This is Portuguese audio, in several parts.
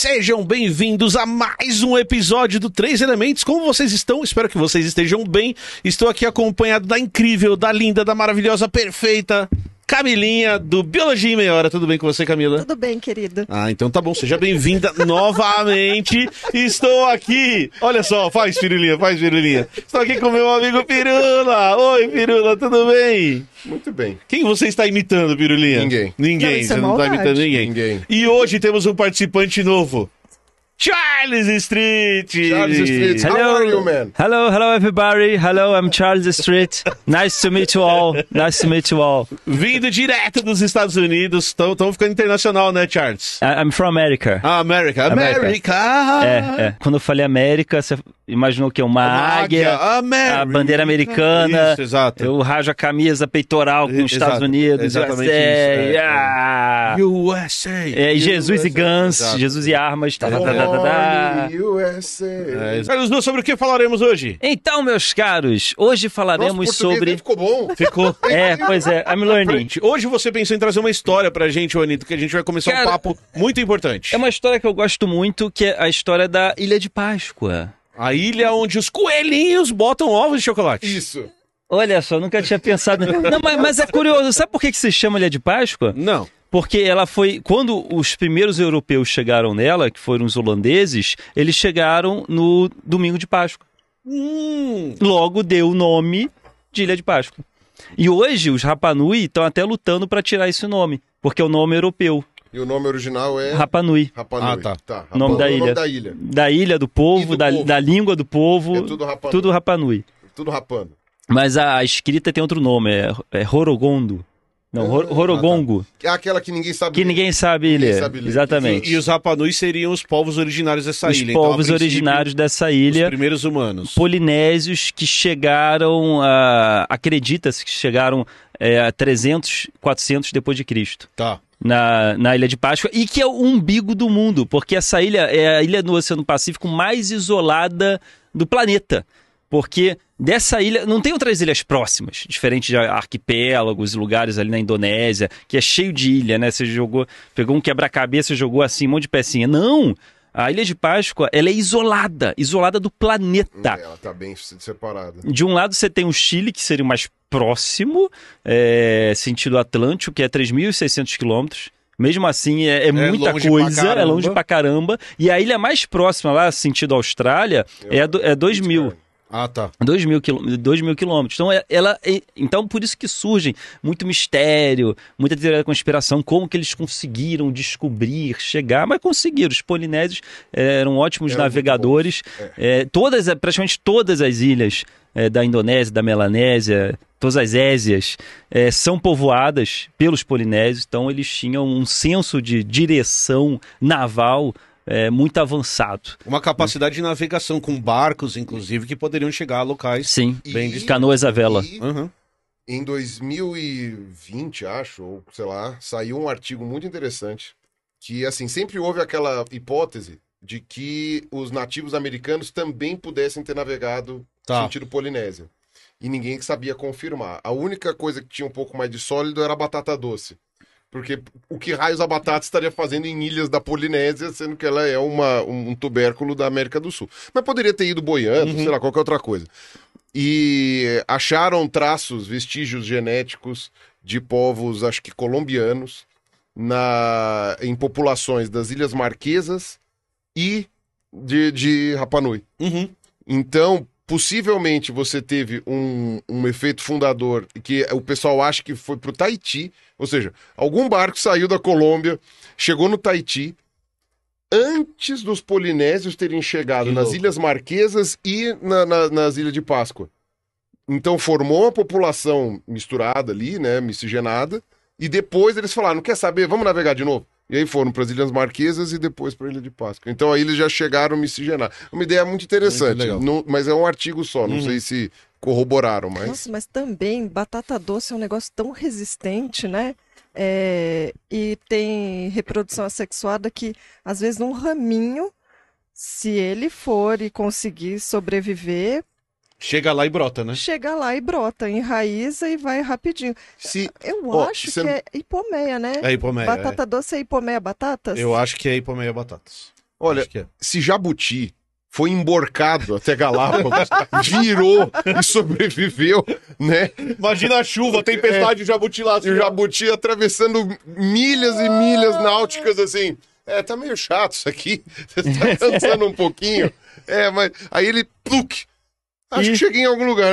Sejam bem-vindos a mais um episódio do Três Elementos. Como vocês estão? Espero que vocês estejam bem. Estou aqui acompanhado da incrível, da linda, da maravilhosa, perfeita Camilinha do Biologia em Meia Hora. Tudo bem com você, Camila? Tudo bem, querido. Ah, então tá bom. Seja bem-vinda novamente. Estou aqui. Olha só, faz Pirulinha, faz Pirulinha. Estou aqui com meu amigo Pirula. Oi, Pirula, tudo bem? Muito bem. Quem você está imitando, Pirulinha? Ninguém. Ninguém, Não, você é não está imitando ninguém. Ninguém. E hoje temos um participante novo. Charles Street. Charles Street. How Hello. are you, man? Hello, hello everybody. Hello, I'm Charles Street. Nice to meet you all. Nice to meet you all. Vindo direto dos Estados Unidos. Estão ficando internacional, né, Charles? I'm from America. Ah, América. América. América. É, é. Quando eu falei América, você imaginou que é uma, águia, América. a bandeira americana. Isso, exato. Eu rajo a camisa peitoral com os. Estados Unidos. Exatamente USA, isso, é, ah. USA. É, e Jesus e Guns, Exato. Jesus e armas. Tá, tá, tá, USA. É, Carlos sobre o que falaremos hoje? Então, meus caros, hoje falaremos sobre. ficou bom. Ficou. É, pois é, I'm learning. Hoje você pensou em trazer uma história pra gente, ô Anitta, que a gente vai começar um Cara, papo muito importante. É uma história que eu gosto muito, que é a história da Ilha de Páscoa. A ilha onde os coelhinhos botam ovos de chocolate. Isso. Olha só, nunca tinha pensado. Não, mas, mas é curioso, sabe por que, que se chama Ilha de Páscoa? Não. Porque ela foi. Quando os primeiros europeus chegaram nela, que foram os holandeses, eles chegaram no domingo de Páscoa. Hum. Logo deu o nome de Ilha de Páscoa. E hoje os Rapanui estão até lutando para tirar esse nome, porque é o nome europeu. E o nome original é Rapanui. Rapanui. Ah, tá. Rapa- Nome da o ilha. nome da ilha. Da ilha, do povo, do da, povo. da língua do povo. É tudo Rapanui. Tudo Rapanui. Tudo rapando. Mas a, a escrita tem outro nome, é, é Horogondo. Não, Hor- Ah, Horogongo. É aquela que ninguém sabe Que ler. ninguém sabe Ninguém ler. sabe ler. Exatamente. E os Rapanui seriam os povos originários dessa Os ilha. Então, a povos princípio, originários dessa Os ilha, primeiros humanos. polinésios que chegaram a... Acredita-se que chegaram é, a 300, 400 depois de Cristo. Tá. Na, na Ilha de Páscoa, e que é o umbigo do mundo, porque essa ilha é a ilha no Oceano Pacífico mais isolada do planeta. Porque dessa ilha, não tem outras ilhas próximas, diferente de arquipélagos e lugares ali na Indonésia, que é cheio de ilha, né? Você jogou, pegou um quebra-cabeça e jogou assim, um monte de pecinha. Não! A Ilha de Páscoa, ela é isolada, isolada do planeta. É, Ela tá bem separada. De um lado você tem o Chile, que seria o mais próximo, é, sentido Atlântico, que é 3.600 quilômetros. Mesmo assim, é, é muita longe pra coisa, é longe pra caramba. E a ilha mais próxima lá, sentido Austrália, é, do, é 2 mil. Ah, tá. 2 mil, mil quilômetros. Então, é- ela, é- então, por isso que surgem muito mistério, muita teoria da conspiração, como que eles conseguiram descobrir, chegar, mas conseguiram. Os polinésios eh, eram ótimos Eram navegadores. Eh, todas, praticamente todas as ilhas eh, da Indonésia, da Melanésia, todas as Ésias, eh, são povoadas pelos polinésios, então eles tinham um senso de direção naval eh, muito avançado. Uma capacidade de navegação com barcos, inclusive, que poderiam chegar a locais. Sim, Bem E- canoas à vela. E Uhum. em 2020, acho, ou sei lá, saiu um artigo muito interessante que, assim, sempre houve aquela hipótese de que os nativos americanos também pudessem ter navegado Tá. sentido Polinésia. E ninguém sabia confirmar. A única coisa que tinha um pouco mais de sólido era a batata doce. Porque o que raios a batata estaria fazendo em ilhas da Polinésia, sendo que ela é uma, um, tubérculo da América do Sul. Mas poderia ter ido boiando, sei lá, qualquer outra coisa. E acharam traços, vestígios genéticos de povos, acho que colombianos, na, em populações das Ilhas Marquesas e de, de Rapa Nui. Uhum. Então, possivelmente você teve um, um efeito fundador que o pessoal acha que foi pro Tahiti, ou seja, algum barco saiu da Colômbia, chegou no Tahiti antes dos polinésios terem chegado nas. Ilhas Marquesas e na- na- nas Ilhas de Páscoa. Então formou uma população misturada ali, né, miscigenada, e depois eles falaram, não quer saber, vamos navegar de novo. E aí foram para as Ilhas Marquesas e depois para a Ilha de Páscoa. Então aí eles já chegaram miscigenados. Uma ideia muito interessante, Muito não- mas é um artigo só, não Uhum. sei se corroboraram, mas... Nossa, mas também batata doce é um negócio tão resistente, né? É, e tem reprodução assexuada que, às vezes, num raminho, se ele for e conseguir sobreviver, Chega lá e brota, né? chega lá e brota, enraiza e vai rapidinho. Se... Eu Ó, acho que não- é hipomeia, né? É hipomeia. Batata doce é hipomeia batatas? é. Eu acho que é hipomeia batatas. Olha, é. se Jabuti foi emborcado até Galápagos, virou e sobreviveu, né? Imagina a chuva, tempestade de jabuti lá. E o Jabuti atravessando milhas e milhas náuticas assim. É, tá meio chato isso aqui. Você tá cansando um pouquinho. É, mas aí ele pluk. Acho E- que cheguei em algum lugar.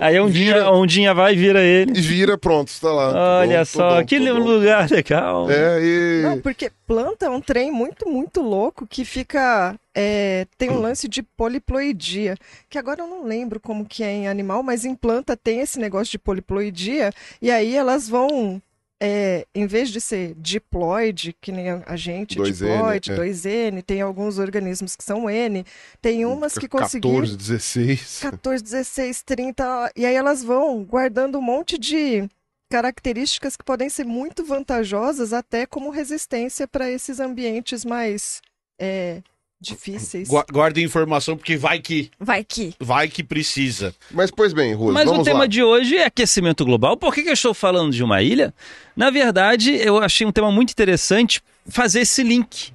Aí um dia, vira, um dia vai e vira ele. e vira, pronto, está lá. Olha Tô só, bom, que bom. lugar legal. É, e... Não, porque planta é um trem muito, muito louco que fica. é, tem um lance de poliploidia, que agora eu não lembro como que é em animal, mas em planta tem esse negócio de poliploidia, e aí elas vão. É, em vez de ser diploide, que nem a gente, 2N, diploide, é. 2N, tem alguns organismos que são N, tem umas que conseguiram 14, 16. 14, 16, 30, e aí elas vão guardando um monte de características que podem ser muito vantajosas até como resistência para esses ambientes mais é, difíceis. Gua- Guarda informação, porque vai que, Vai que. vai que precisa. Mas, pois bem, Rose, Mas o tema lá. de hoje é aquecimento global. Por que, que eu estou falando de uma ilha? Na verdade, eu achei um tema muito interessante fazer esse link.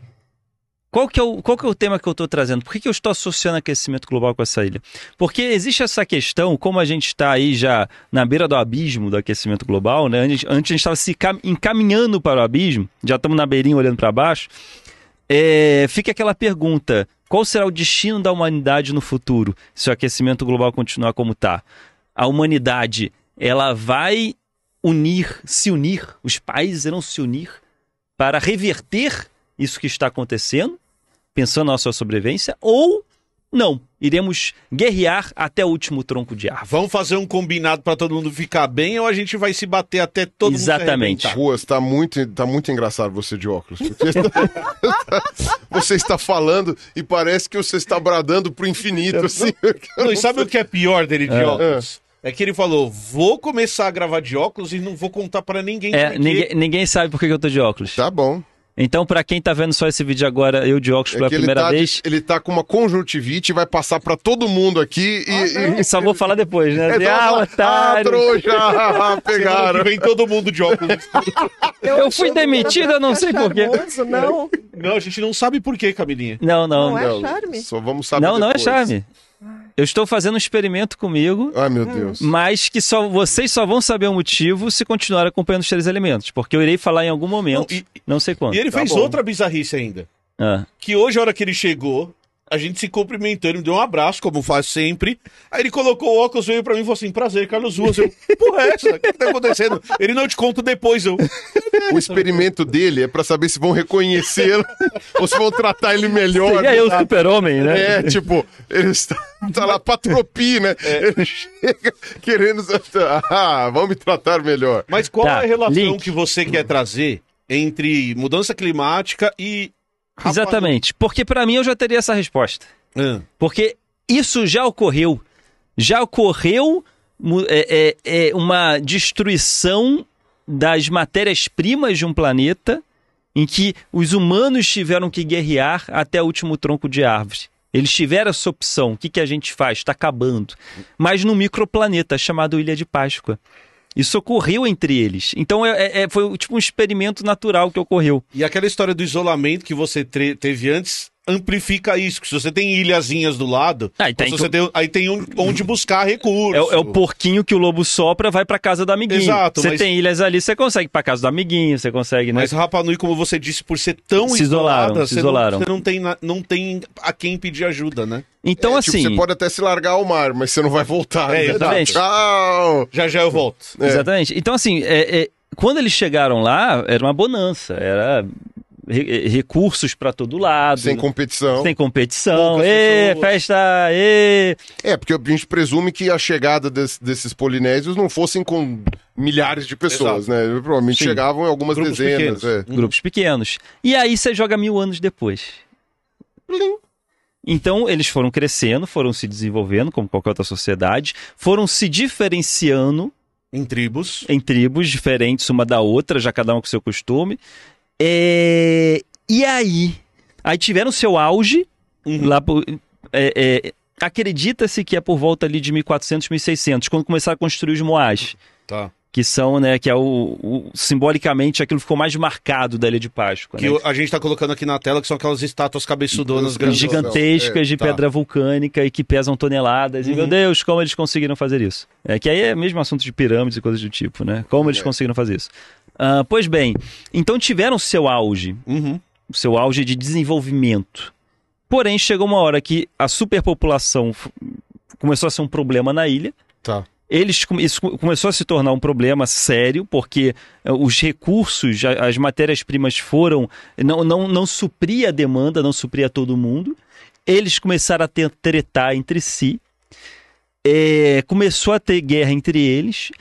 Qual que é o, qual que é o tema que eu estou trazendo? Por que, que eu estou associando aquecimento global com essa ilha? Porque existe essa questão, como a gente está aí já na beira do abismo do aquecimento global, né? Antes, antes a gente estava se cam- encaminhando para o abismo, já estamos na beirinha olhando para baixo. É, fica aquela pergunta: qual será o destino da humanidade no futuro se o aquecimento global continuar como está? A humanidade ela vai unir, se unir, os países irão se unir para reverter isso que está acontecendo, pensando na sua sobrevivência, ou não, iremos guerrear até o último tronco de árvore. Vamos fazer um combinado pra todo mundo ficar bem ou a gente vai se bater até todo Exatamente. mundo arrebentar? Ruas, tá muito, tá muito engraçado você de óculos. Porque você está falando e parece que você está bradando pro infinito, assim. Não, e sabe o que é pior dele de óculos? É que ele falou, vou começar a gravar de óculos e não vou contar pra ninguém. É, ninguém, ninguém sabe por que que eu tô de óculos. Tá bom. Então, pra quem tá vendo só esse vídeo agora, eu de óculos É pela primeira tá, de- vez, ele tá com uma conjuntivite e vai passar pra todo mundo aqui e. e... só vou falar depois, né? É, Dizer, então, ah, ah, otário. trouxa! Pegaram. vem todo mundo de óculos. Eu fui demitido, eu não sei por quê. Charmoso, não, não, a gente não sabe por quê, Camilinha. Não, não. Não é Não, charme? Só vamos saber. não, é depois. charme. Eu estou fazendo um experimento comigo, Ai, meu Deus. mas que só vocês só vão saber o motivo se continuar acompanhando os três elementos, porque eu irei falar em algum momento, Não, e- não sei quando. E ele Tá fez bom. outra bizarrice ainda. Ah. Que hoje, a hora que ele chegou, a gente se cumprimentou, ele me deu um abraço, como faz sempre. Aí ele colocou o óculos, veio pra mim e falou assim: prazer, Carlos Ruas. Eu, porra, é essa? O que, tá acontecendo? Ele não te conta depois, eu. O experimento dele é pra saber se vão reconhecê-lo ou se vão tratar ele melhor. Seria eu o super-homem, né? É, tipo, ele está, tá lá pra tropi, né? É. Ele chega querendo. Ah, vão me tratar melhor. Mas qual Tá, é a relação link. que você quer trazer entre mudança climática e. Exatamente. Porque pra mim eu já teria essa resposta. Ah, Porque isso já ocorreu. Já ocorreu é, é, é uma destruição das matérias-primas de um planeta em que os humanos tiveram que guerrear até o último tronco de árvore. Eles tiveram essa opção. O que, que a gente faz? Está acabando. Mas num microplaneta chamado Ilha de Páscoa. Isso ocorreu entre eles. Então é- é- foi tipo um experimento natural que ocorreu. E aquela história do isolamento que você teve antes, amplifica isso. que Se você tem ilhazinhas do lado, Ah, e tem que- você tem- aí tem um- onde buscar É, recursos. o- é o porquinho que o lobo sopra, vai pra casa do amiguinho. Exato, Você mas- tem ilhas ali, você consegue ir pra casa do amiguinho, você consegue, né? Mas Rapa Nui, como você disse, por ser tão Se isolaram, isolada, se você, isolaram. Não, você não tem, não tem a quem pedir ajuda, né? Então, É, tipo, assim. você pode até se largar ao mar, mas você não vai voltar. É, né? exatamente. Tchau! Já já eu volto. É. Exatamente. Então, assim, é- é, quando eles chegaram lá, era uma bonança, era re- recursos pra todo lado. Sem competição. Sem competição. Ê, festa, ê. É, porque a gente presume que a chegada des- desses polinésios não fossem com milhares de pessoas, né? Provavelmente Sim. chegavam em algumas Grupos dezenas. pequenos. é. Grupos pequenos. E aí você joga mil anos depois. Então eles foram crescendo, foram se desenvolvendo, como qualquer outra sociedade, foram se diferenciando Em tribos. em tribos diferentes uma da outra, já cada uma com seu costume. É, E aí? Aí tiveram seu auge Uhum. lá por. é, é, Acredita-se que é por volta ali de 1400, 1600, quando começaram a construir os moás, Tá. que são, né, que é o, o- simbolicamente aquilo que ficou mais marcado da Ilha de Páscoa, Que né? a gente tá colocando aqui na tela, que são aquelas estátuas cabeçudonas grandes. gigantescas de tá. pedra vulcânica e que pesam toneladas. E, meu Uhum. Deus, como eles conseguiram fazer isso? É que aí é mesmo assunto de pirâmides e coisas do tipo, né? Como eles É. conseguiram fazer isso? Ah, pois bem, então tiveram seu auge, Uhum. seu auge de desenvolvimento. Porém, chegou uma hora que a superpopulação começou a ser um problema na ilha. Tá. Eles, isso co- começou a se tornar um problema sério, porque eh, os recursos, as matérias-primas foram. Não, não, não supria a demanda, não supria todo mundo. Eles começaram a ter, tretar entre si. Eh, começou a ter guerra entre eles.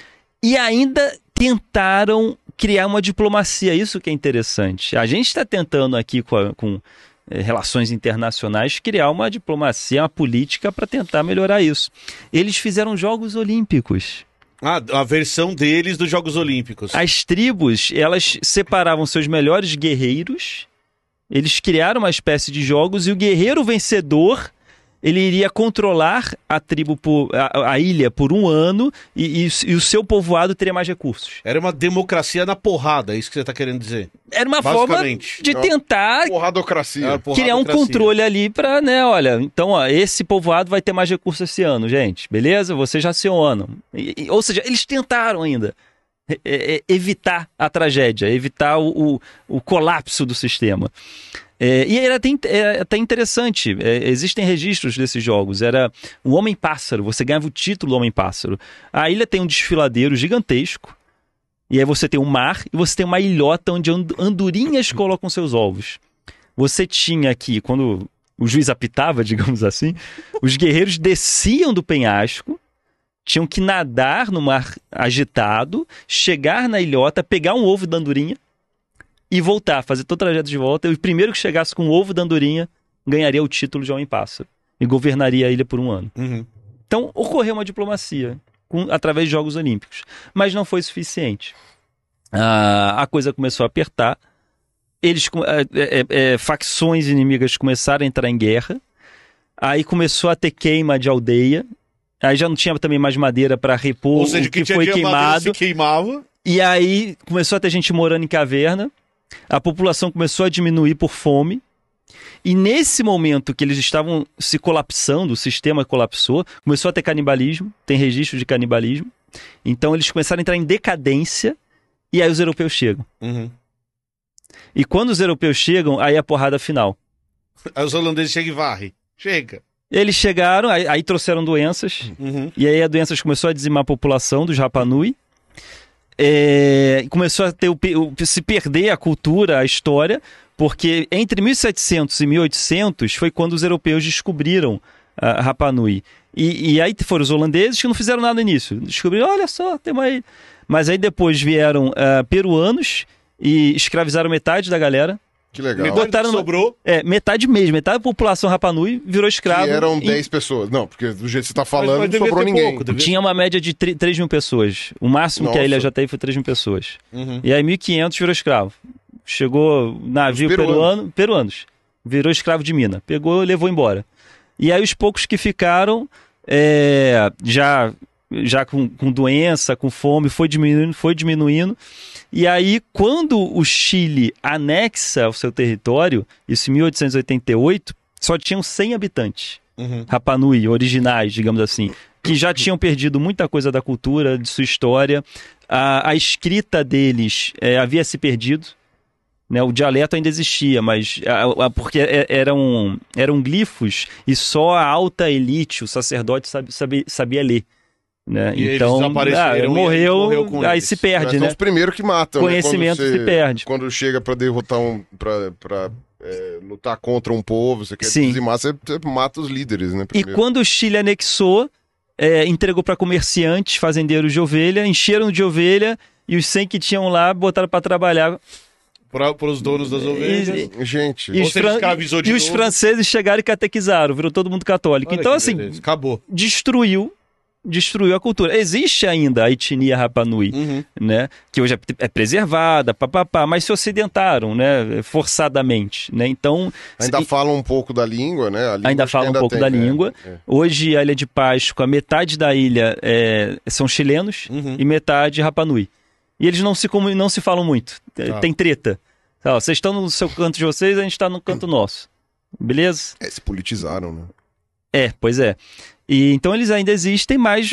E ainda tentaram criar uma diplomacia. Isso que é interessante. A gente está tentando aqui com, a- com, eh, relações internacionais criar uma diplomacia, uma política para tentar melhorar isso. Eles fizeram Jogos Olímpicos. Ah, a versão deles dos Jogos Olímpicos. As tribos, elas separavam seus melhores guerreiros, eles criaram uma espécie de jogos e o guerreiro vencedor, ele iria controlar a tribo, por, a, a ilha por um ano e, e- e o seu povoado teria mais recursos. Era uma democracia na porrada, é isso que você tá querendo dizer. Era uma forma de tentar Porradocracia. Era criar um porradocracia. controle ali pra, né, olha, então, ó, esse povoado vai ter mais recursos esse ano, gente, beleza? Vocês já se honram. E- e- ou seja, eles tentaram ainda é, é, evitar a tragédia, evitar o, o, o colapso do sistema. É, e era até, é até interessante, é, existem registros desses jogos. Era o Homem-Pássaro, você ganhava o título Homem-Pássaro. A ilha tem um desfiladeiro gigantesco, e aí você tem um mar e você tem uma ilhota onde and- andorinhas colocam seus ovos. Você tinha aqui, quando o juiz apitava, digamos assim, os guerreiros desciam do penhasco, tinham que nadar no mar agitado, chegar na ilhota, pegar um ovo da andorinha e voltar, fazer todo o trajeto de volta. E o primeiro que chegasse com o ovo da andorinha ganharia o título de Homem-Pássaro e governaria a ilha por um ano. Uhum. Então ocorreu uma diplomacia com- através de Jogos Olímpicos, mas não foi suficiente. Ah, a coisa começou a apertar. Eles, é, é, é, facções inimigas começaram a entrar em guerra. Aí começou a ter queima de aldeia. Aí já não tinha também mais madeira para repor Ou seja, o que, que foi queimado. se queimava. E aí começou a ter gente morando em caverna, a população começou a diminuir por fome. E nesse momento que eles estavam se colapsando, o sistema colapsou, começou a ter canibalismo, tem registro de canibalismo. Então eles começaram a entrar em decadência e aí os europeus chegam. Uhum. E quando os europeus chegam, aí é a porrada final. Aí os holandeses chegam e varrem. Chega. Eles chegaram, aí, aí trouxeram doenças, Uhum. E aí a doença começou a dizimar a população dos Rapanui. É, começou a ter o, o- se perder a cultura, a história, porque entre 1700 e 1800 foi quando os europeus descobriram a Rapanui. E, e aí foram os holandeses que não fizeram nada no início. Descobriram, olha só, tem uma ilha. Mas aí depois vieram ah, peruanos e escravizaram metade da galera. Que legal. Metade Botaram sobrou. É, metade mesmo, metade da população Rapanui virou escravo. Que eram em- 10 pessoas. Não, porque do jeito que você tá falando, mas não devia sobrou ninguém. pouco, devia- Tinha uma média de 3 mil pessoas. O máximo que a Nossa. ilha já teve foi 3 mil pessoas. Uhum. E aí 1.500 virou escravo. Chegou navio Os peruanos. peruano, peruanos. Virou escravo de mina. Pegou e levou embora. E aí os poucos que ficaram, é, já, já com, com doença, com fome, foi diminuindo, foi diminuindo. E aí, quando o Chile anexa o seu território, isso em 1888, só tinham 100 habitantes. Uhum. Rapa Nui, originais, digamos assim, que já tinham perdido muita coisa da cultura, de sua história. A, a escrita deles eh, havia se perdido. Né, o dialeto ainda existia, mas a- a- porque é- eram, eram glifos e só a alta elite, o sacerdote, sabe- sabe- sabia ler. Né? E eles então, desapareceram ah, e aí morreu, morreu com aí eles. se perde, São né? os primeiros que matam. né? Conhecimento se você- perde. Quando chega pra derrotar um. pra, pra é, lutar contra um povo, você quer Sim. dizimar, você, você mata os líderes, né? E primeiro. quando o Chile anexou, é, entregou para comerciantes, fazendeiros de ovelha, encheram de ovelha e os 100 que tinham lá botaram para trabalhar. Para os donos das ovelhas. Gente, E, os, fran- e os franceses chegaram e catequizaram, virou todo mundo católico. Olha então, assim, beleza. Acabou. destruiu destruiu a cultura. Existe ainda a etnia Rapa Nui, Uhum. né, que hoje é, é preservada, papapá, mas se ocidentaram, né, forçadamente, né? Então, ainda se- falam um pouco da língua, né? Língua Ainda acho que fala um pouco tem, da né? língua. É. Hoje, a Ilha de Páscoa, metade da ilha é, são chilenos Uhum. e metade Rapanui. E eles não se, não se falam muito. Tem- Tá. Tem treta. Ó, Vocês estão no seu canto de vocês, a gente está no canto nosso. Beleza? É, se politizaram, né? É, pois é. E, então eles ainda existem, mas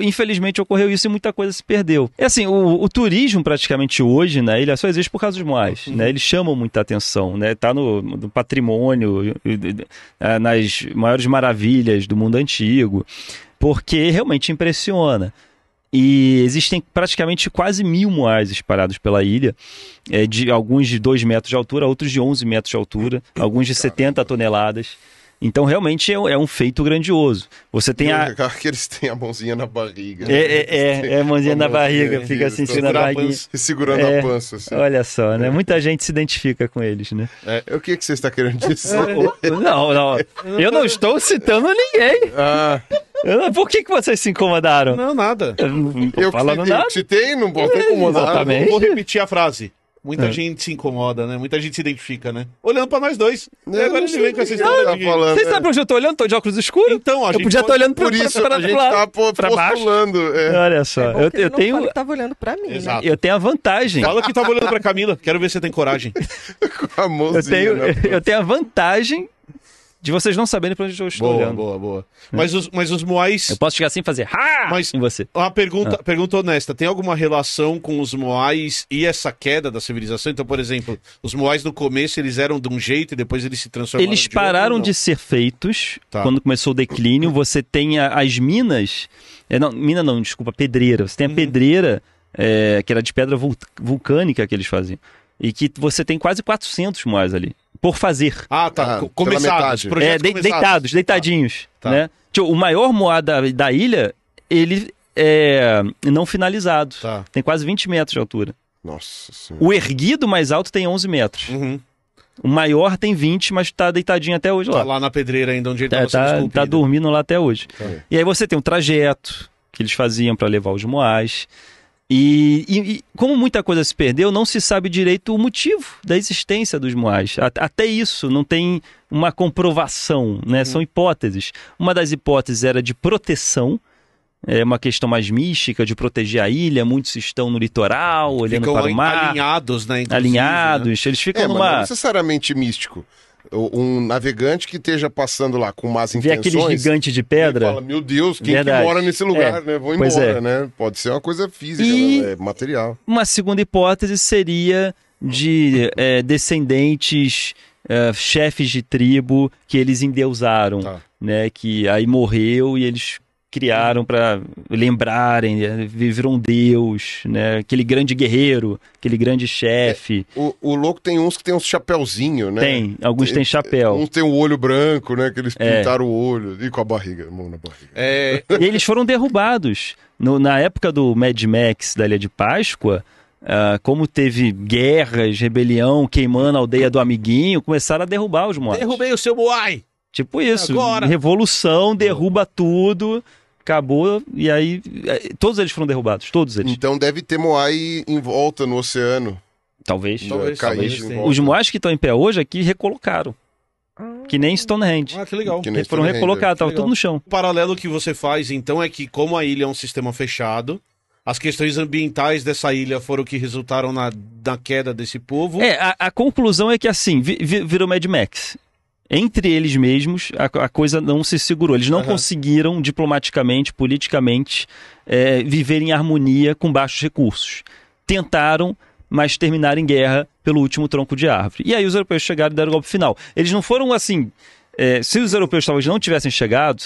infelizmente ocorreu isso e muita coisa se perdeu. É assim, o, o turismo praticamente hoje na ilha só existe por causa dos moais, né? Eles chamam muita atenção, né? Tá no, no patrimônio, eh, nas maiores maravilhas do mundo antigo, porque realmente impressiona. E existem praticamente quase mil moais espalhados pela ilha, é, de alguns de 2 metros de altura, outros de 11 metros de altura, alguns de 70 toneladas. Então, realmente, é, é um feito grandioso. Você tem E a... é que eles têm a mãozinha na barriga. É, é, é, é a mãozinha na barriga, fica assim, eles segurando a barriguinha. pança. segurando É. a pança, assim. Olha só, né? Muita gente se identifica com eles, né? É, o que, que você está querendo dizer? Não, não. Eu não estou citando ninguém. ah, Eu não- Por que, que vocês se incomodaram? Não, nada. Eu não tô eu, que falando citei, eu nada. que citei, não posso incomodar. Exatamente. Vou repetir a frase. Muita É. gente se incomoda, né? Muita gente se identifica, né? Olhando pra nós dois. E Eu agora não ele sei vem com o essa que história tá de... falando. Vocês sabem pra onde eu tô olhando? Tô de óculos escuros? Então, a Eu gente podia estar olhando Por pra, isso pra, a gente pra- tá pra baixo. É. Olha só, É eu, que eu não tenho, que tava olhando pra mim, né? Exato. eu tenho a vantagem. Fala que tava olhando pra Camila. Quero ver se você tem coragem. Com a mãozinha, Eu tenho, né? eu tenho a vantagem de vocês não saberem pra onde eu estou boa, olhando. boa, boa. Mas os, mas os Moais... Eu posso chegar assim e fazer ha! Mas- em você. Uma pergunta, Ah. pergunta honesta. Tem alguma relação com os Moais e essa queda da civilização? Então, por exemplo, os Moais no começo eles eram de um jeito e depois eles se transformaram Eles de outro, pararam não? de ser feitos Tá. quando começou o declínio. Você tem a- as minas. é, não, mina não, desculpa, pedreira. Você tem a Uhum. pedreira, é, que era de pedra vul- vulcânica que eles faziam. E que você tem quase 400 moais ali. Por fazer. Ah, tá. Ah, começados. É, Projetos de- começados. deitados, deitadinhos. Tá. Né? Tipo, o maior moá da, da ilha, ele é não finalizado. Tá. Tem quase 20 metros de altura. Nossa senhora. O erguido mais alto tem 11 metros. Uhum. O maior tem 20, mas tá deitadinho até hoje Tá lá. lá na pedreira ainda, onde ele Tá, tava sendo tá, tá dormindo lá até hoje. Tá. E aí você tem um trajeto que eles faziam para levar os moais. E, e- e como muita coisa se perdeu, não se sabe direito o motivo da existência dos moais. Até isso não tem uma comprovação, né? São hipóteses. Uma das hipóteses era de proteção, é uma questão mais mística de proteger a ilha. Muitos estão no litoral, olhando Ficam para o mar, alinhados, né? inclusive, alinhados. Eles ficam É, mas numa não necessariamente místico. Um navegante que esteja passando lá com más vê intenções... aquele gigante de pedra. fala, meu Deus, quem que mora nesse lugar, É, né? Vou embora, é. né? Pode ser uma coisa física, E- né? é material. Uma segunda hipótese seria de é, descendentes, é, chefes de tribo que eles endeusaram, Tá. né? Que aí morreu e eles criaram para lembrarem, é, virou um deus, né? Aquele grande guerreiro, aquele grande chefe. O, o louco tem uns que tem uns chapéuzinho, né? Tem, alguns têm chapéu. Uns tem o olho branco, né? Que eles É. pintaram o olho. E com a barriga, a mão na barriga. É, E eles foram derrubados. No- na época do Mad Max da Ilha de Páscoa, ah, como teve guerras, rebelião, queimando a aldeia do amiguinho, começaram a derrubar os moais. derrubei o seu Moai. Tipo isso. Agora. Revolução, derruba tudo, acabou, e aí eh, todos eles foram derrubados, todos eles. Então deve ter Moai em volta no oceano. Talvez. Talvez, talvez. Os moais que estão em pé hoje aqui recolocaram, que nem Stonehenge. Ah, que legal. Que nem Foram recolocados, que tava tudo no chão. O paralelo que você faz, então, é que como a ilha é um sistema fechado, as questões ambientais dessa ilha foram o que resultaram na, na queda desse povo. É, a, a conclusão é que assim, vi- vi- virou Mad Max. Entre eles mesmos, a, a coisa não se segurou. Eles não Aham. conseguiram, diplomaticamente, politicamente, é, viver em harmonia com baixos recursos. Tentaram, mas terminaram em guerra pelo último tronco de árvore. E aí os europeus chegaram e deram o golpe final. Eles não foram assim. é, se os europeus talvez não tivessem chegado,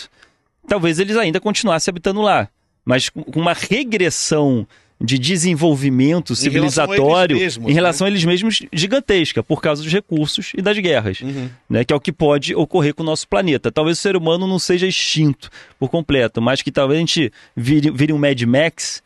talvez eles ainda continuassem habitando lá. Mas com uma regressão de desenvolvimento Em relação civilizatório mesmos, em relação né? a eles mesmos gigantesca, por causa dos recursos e das guerras, Uhum. né, que é o que pode ocorrer com o nosso planeta. Talvez o ser humano não seja extinto por completo, mas que talvez a gente vire, vire um Mad Max,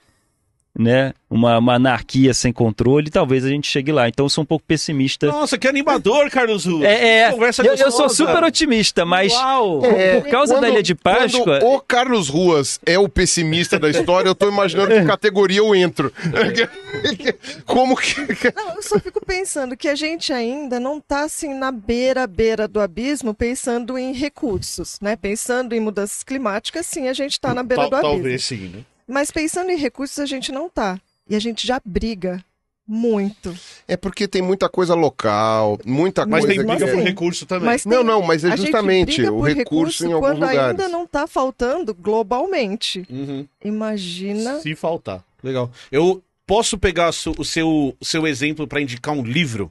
né, uma, uma anarquia sem controle, talvez a gente chegue lá. Então eu sou um pouco pessimista. Nossa, que animador, Carlos Ruas. É, é. Conversa Eu, eu sou super otimista, mas Uau. É, por causa quando- da Ilha de Páscoa. Quando o Carlos Ruas é o pessimista da história, eu tô imaginando que categoria eu entro. Como que. Não, eu só fico pensando que a gente ainda não está assim na beira, beira do abismo, pensando em recursos, né? Pensando em mudanças climáticas, sim, a gente está na beira Tal- do abismo. talvez sim, né? Mas pensando em recursos, a gente não tá. E a gente já briga muito. É porque tem muita coisa local, muita Mas coisa tem briga que por assim, recurso também. Mas Não, tem- não, mas é justamente o recurso em alguns quando lugares. ainda não está faltando globalmente. Uhum. Imagina. Se faltar. Legal. Eu posso pegar o seu, o seu exemplo para indicar um livro?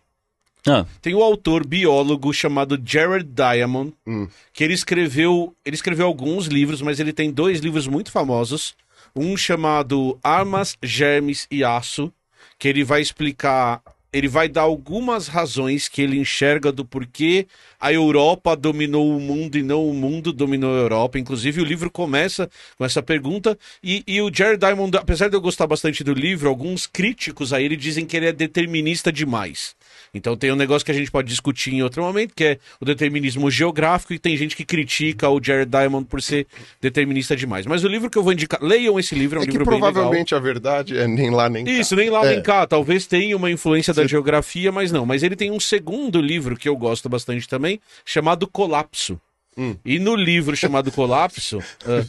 Ah, Tem um autor biólogo chamado Jared Diamond, Hum. que ele escreveu, ele escreveu alguns livros, mas ele tem dois livros muito famosos. Um chamado Armas, Germes e Aço, que ele vai explicar, ele vai dar algumas razões que ele enxerga do porquê a Europa dominou o mundo e não o mundo dominou a Europa. Inclusive, o livro começa com essa pergunta. E, e o Jared Diamond, apesar de eu gostar bastante do livro, alguns críticos a ele dizem que ele é determinista demais. Então tem um negócio que a gente pode discutir em outro momento, que é o determinismo geográfico, e tem gente que critica o Jared Diamond por ser determinista demais. Mas o livro que eu vou indicar, leiam esse livro, é um É que livro legal. provavelmente a verdade é nem lá nem cá. Isso, nem lá É. nem cá. Talvez tenha uma influência da geografia, mas não. Mas ele tem um segundo livro que eu gosto bastante também, chamado Colapso. Hum. E no livro chamado Colapso. ah,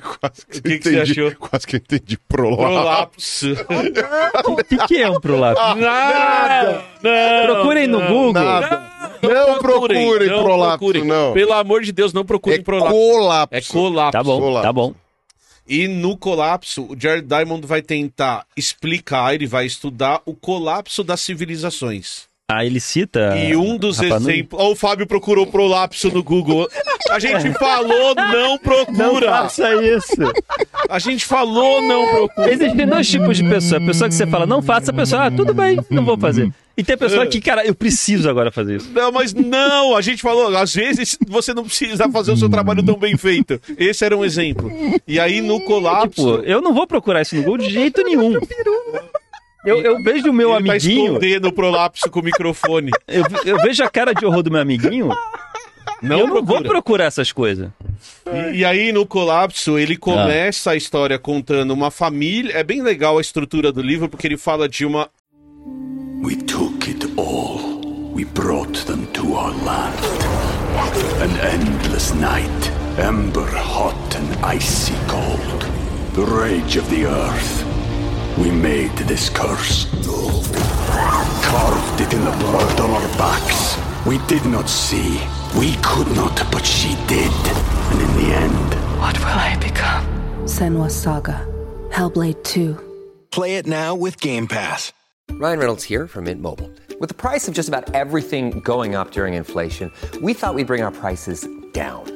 Quase que, O que que você entendi, achou? Quase que eu entendi prolapso. Prolapso. o que, que é um prolapso? Nada! Não, Procurem no não. Google. Nada. Não procurem não prolapso, procurem. não. Pelo amor de Deus, não procurem É prolapso. colapso. É colapso. Tá bom, Colapso. tá bom. E no colapso, o Jared Diamond vai tentar explicar, ele vai estudar o colapso das civilizações. Ah, ele cita. E um dos exemplos. Ó, o Fábio procurou prolapso no Google. A gente falou, não Não procura. faça isso. A gente falou, não procura. Existem dois tipos de pessoa. A pessoa que você fala, não faça, a pessoa, ah, tudo bem, não vou fazer. E tem a pessoa que, cara, eu preciso agora fazer isso. Não, mas não, a gente falou, às vezes você não precisa fazer o seu trabalho tão bem feito. Esse era um exemplo. E aí no colapso. Tipo, eu não vou procurar isso no Google de jeito nenhum. Eu, eu vejo o meu ele tá amiguinho, escondendo o prolapso com o microfone. eu, eu vejo a cara de horror do meu amiguinho, Não eu não vou procura. procurar essas coisas. E, e aí, no colapso, ele começa a história contando uma família. É bem legal a estrutura do livro, porque ele fala de uma. We took it all. We brought them to our land. An endless night, ember hot and icy cold. The rage of the earth. We made this curse. Carved it in the blood on our backs. We did not see. We could not, but she did. And in the end, What will I become? Senwa Saga. Hellblade 2. Play it now with Game Pass. Ryan Reynolds here from Mint Mobile. With the price of just about everything going up during inflation, we thought we'd bring our prices down.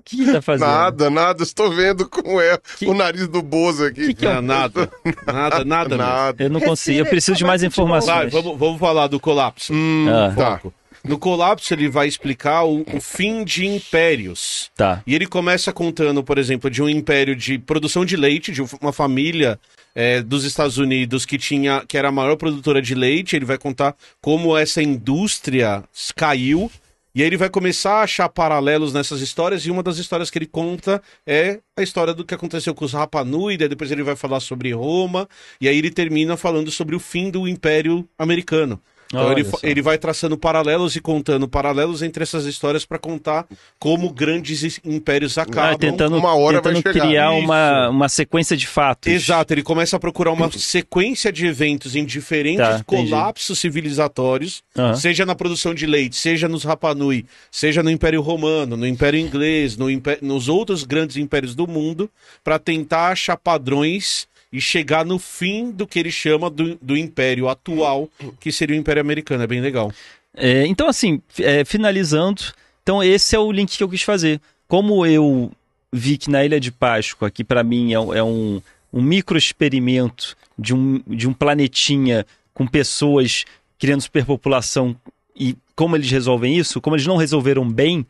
O que tá fazendo? Nada, nada. Estou vendo como é o nariz do Bozo aqui. Não, nada. Nada, nada mesmo. Nada. Eu não consigo, eu preciso de mais Vai, informações. vamos, vamos falar do colapso. Ah, Tá. No colapso, ele vai explicar o, o fim de impérios. tá. E ele começa contando, por exemplo, de um império de produção de leite, de uma família é, dos Estados Unidos que tinha, que era a maior produtora de leite. Ele vai contar como essa indústria caiu E aí ele vai começar a achar paralelos nessas histórias, e uma das histórias que ele conta é a história do que aconteceu com os Rapa Nui, daí depois ele vai falar sobre Roma, e aí ele termina falando sobre o fim do Império Americano. Então ele, ele vai traçando paralelos e contando paralelos entre essas histórias para contar como grandes impérios Ah, acabam. tentando uma hora vai tentando chegar. criar uma, Isso. uma sequência de fatos. Exato, ele começa a procurar uma sequência de eventos em diferentes Tá, entendi. colapsos civilizatórios, Aham. seja na produção de leite, seja nos Rapanui, seja no Império Romano, no Império Inglês, no impé- nos outros grandes impérios do mundo, para tentar achar padrões e chegar no fim do que ele chama do, do Império atual, que seria o Império Americano. É bem legal. É, então, assim, é, finalizando, então esse é o link que eu quis fazer. Como eu vi que na Ilha de Páscoa, que para mim é, um- é um, um micro experimento de um, de um planetinha com pessoas criando superpopulação e como eles resolvem isso, como eles não resolveram bem,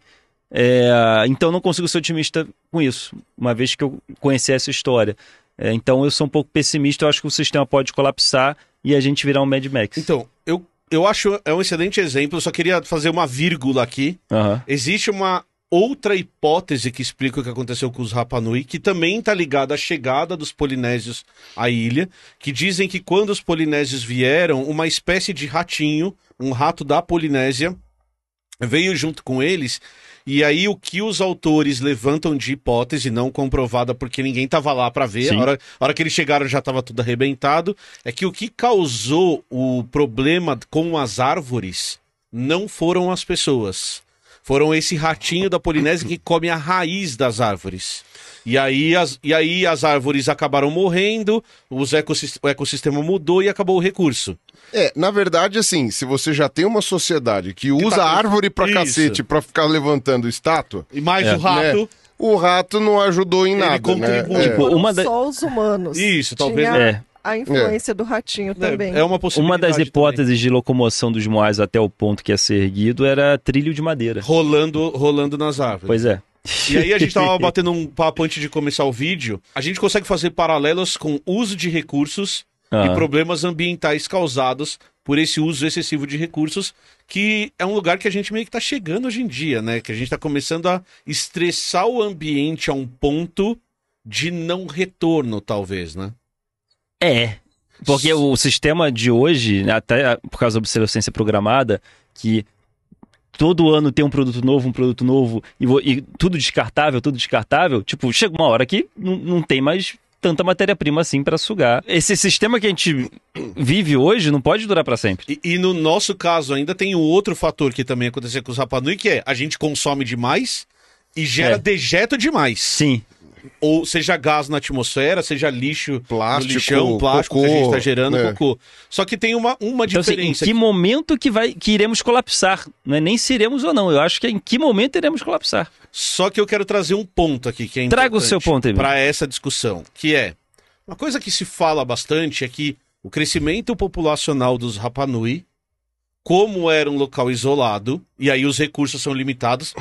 é, então não consigo ser otimista com isso, uma vez que eu conheci essa história. É, então eu sou um pouco pessimista, eu acho que o sistema pode colapsar e a gente virar um Mad Max. Então, eu, eu acho é um excelente exemplo, eu só queria fazer uma vírgula aqui. Aham. Existe uma outra hipótese que explica o que aconteceu com os Rapanui, que também está ligada à chegada dos polinésios à ilha, que dizem que quando os polinésios vieram, uma espécie de ratinho, um rato da Polinésia, veio junto com eles. E aí o que os autores levantam de hipótese não comprovada porque ninguém estava lá para ver, Sim. a hora, a hora que eles chegaram já estava tudo arrebentado, é que o que causou o problema com as árvores não foram as pessoas. Foram esse ratinho da Polinésia que come a raiz das árvores. E aí as, e aí as árvores acabaram morrendo, os ecossis- o ecossistema mudou e acabou o recurso. É, na verdade, assim, se você já tem uma sociedade que usa tá- árvore pra Isso. cacete pra ficar levantando estátua, E mais É. o rato. né, o rato não ajudou em Ele nada, né? É. Tipo, uma da- só os humanos. Isso, talvez- Tinha É. a influência do ratinho também. É, é uma possibilidade. Uma das também. hipóteses de locomoção dos moais até o ponto que ia ser erguido era trilho de madeira. Rolando, rolando nas árvores. Pois é. E aí a gente tava batendo um papo antes de começar o vídeo. A gente consegue fazer paralelos com uso de recursos e Aham. problemas ambientais causados por esse uso excessivo de recursos, que é um lugar que a gente meio que tá chegando hoje em dia, né? Que a gente tá começando a estressar o ambiente a um ponto de não retorno, talvez, né? É. Porque o sistema de hoje, né, até por causa da obsolescência programada, que todo ano tem um produto novo, um produto novo, e, e tudo descartável, tudo descartável, tipo, chega uma hora que não, não tem mais tanta matéria-prima assim para sugar. Esse sistema que a gente vive hoje não pode durar para sempre. E, e no nosso caso ainda tem um outro fator que também aconteceu com os Rapanui, que é a gente consome demais e gera É. dejeto demais. Sim. Ou seja gás na atmosfera, seja lixo Plástico, no lixão, plástico que a gente cocô, está gerando, né? cocô. Só que tem uma, uma Então, assim, em diferença. que momento que, vai, que iremos colapsar? Não é nem se iremos ou não. Eu acho que é em que momento iremos colapsar. Só que eu quero trazer um ponto aqui que é Traga o seu ponto, para essa discussão, que é uma coisa que se fala bastante é que o crescimento populacional dos Rapanui, como era um local isolado e aí os recursos são limitados,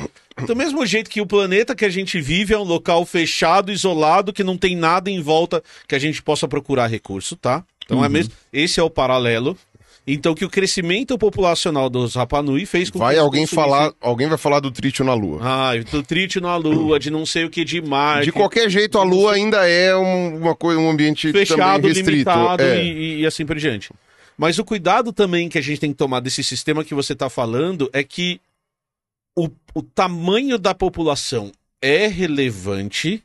do mesmo jeito que o planeta que a gente vive é um local fechado, isolado, que não tem nada em volta que a gente possa procurar recurso, tá? Então é Uhum. mesmo, esse é o paralelo. Então que o crescimento populacional dos Rapanui fez com Vai que alguém falar, alguém vai falar do trítio na Lua. ah, do trítio na Lua, de não sei o que de Marte. De qualquer jeito, a Lua ainda é um, uma coisa, um ambiente fechado, restrito. limitado é. e, e assim por diante. Mas o cuidado também que a gente tem que tomar desse sistema que você está falando é que o, o tamanho da população é relevante,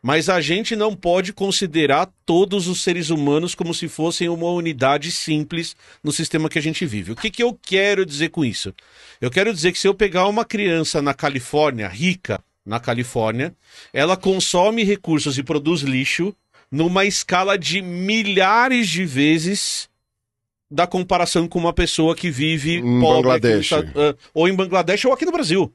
mas a gente não pode considerar todos os seres humanos como se fossem uma unidade simples no sistema que a gente vive. O que, que eu quero dizer com isso? Eu quero dizer que se eu pegar uma criança na Califórnia, rica na Califórnia, ela consome recursos e produz lixo numa escala de milhares de vezes da comparação com uma pessoa que vive Em pobre Bangladesh. aqui ah, ou em Bangladesh ou aqui no Brasil.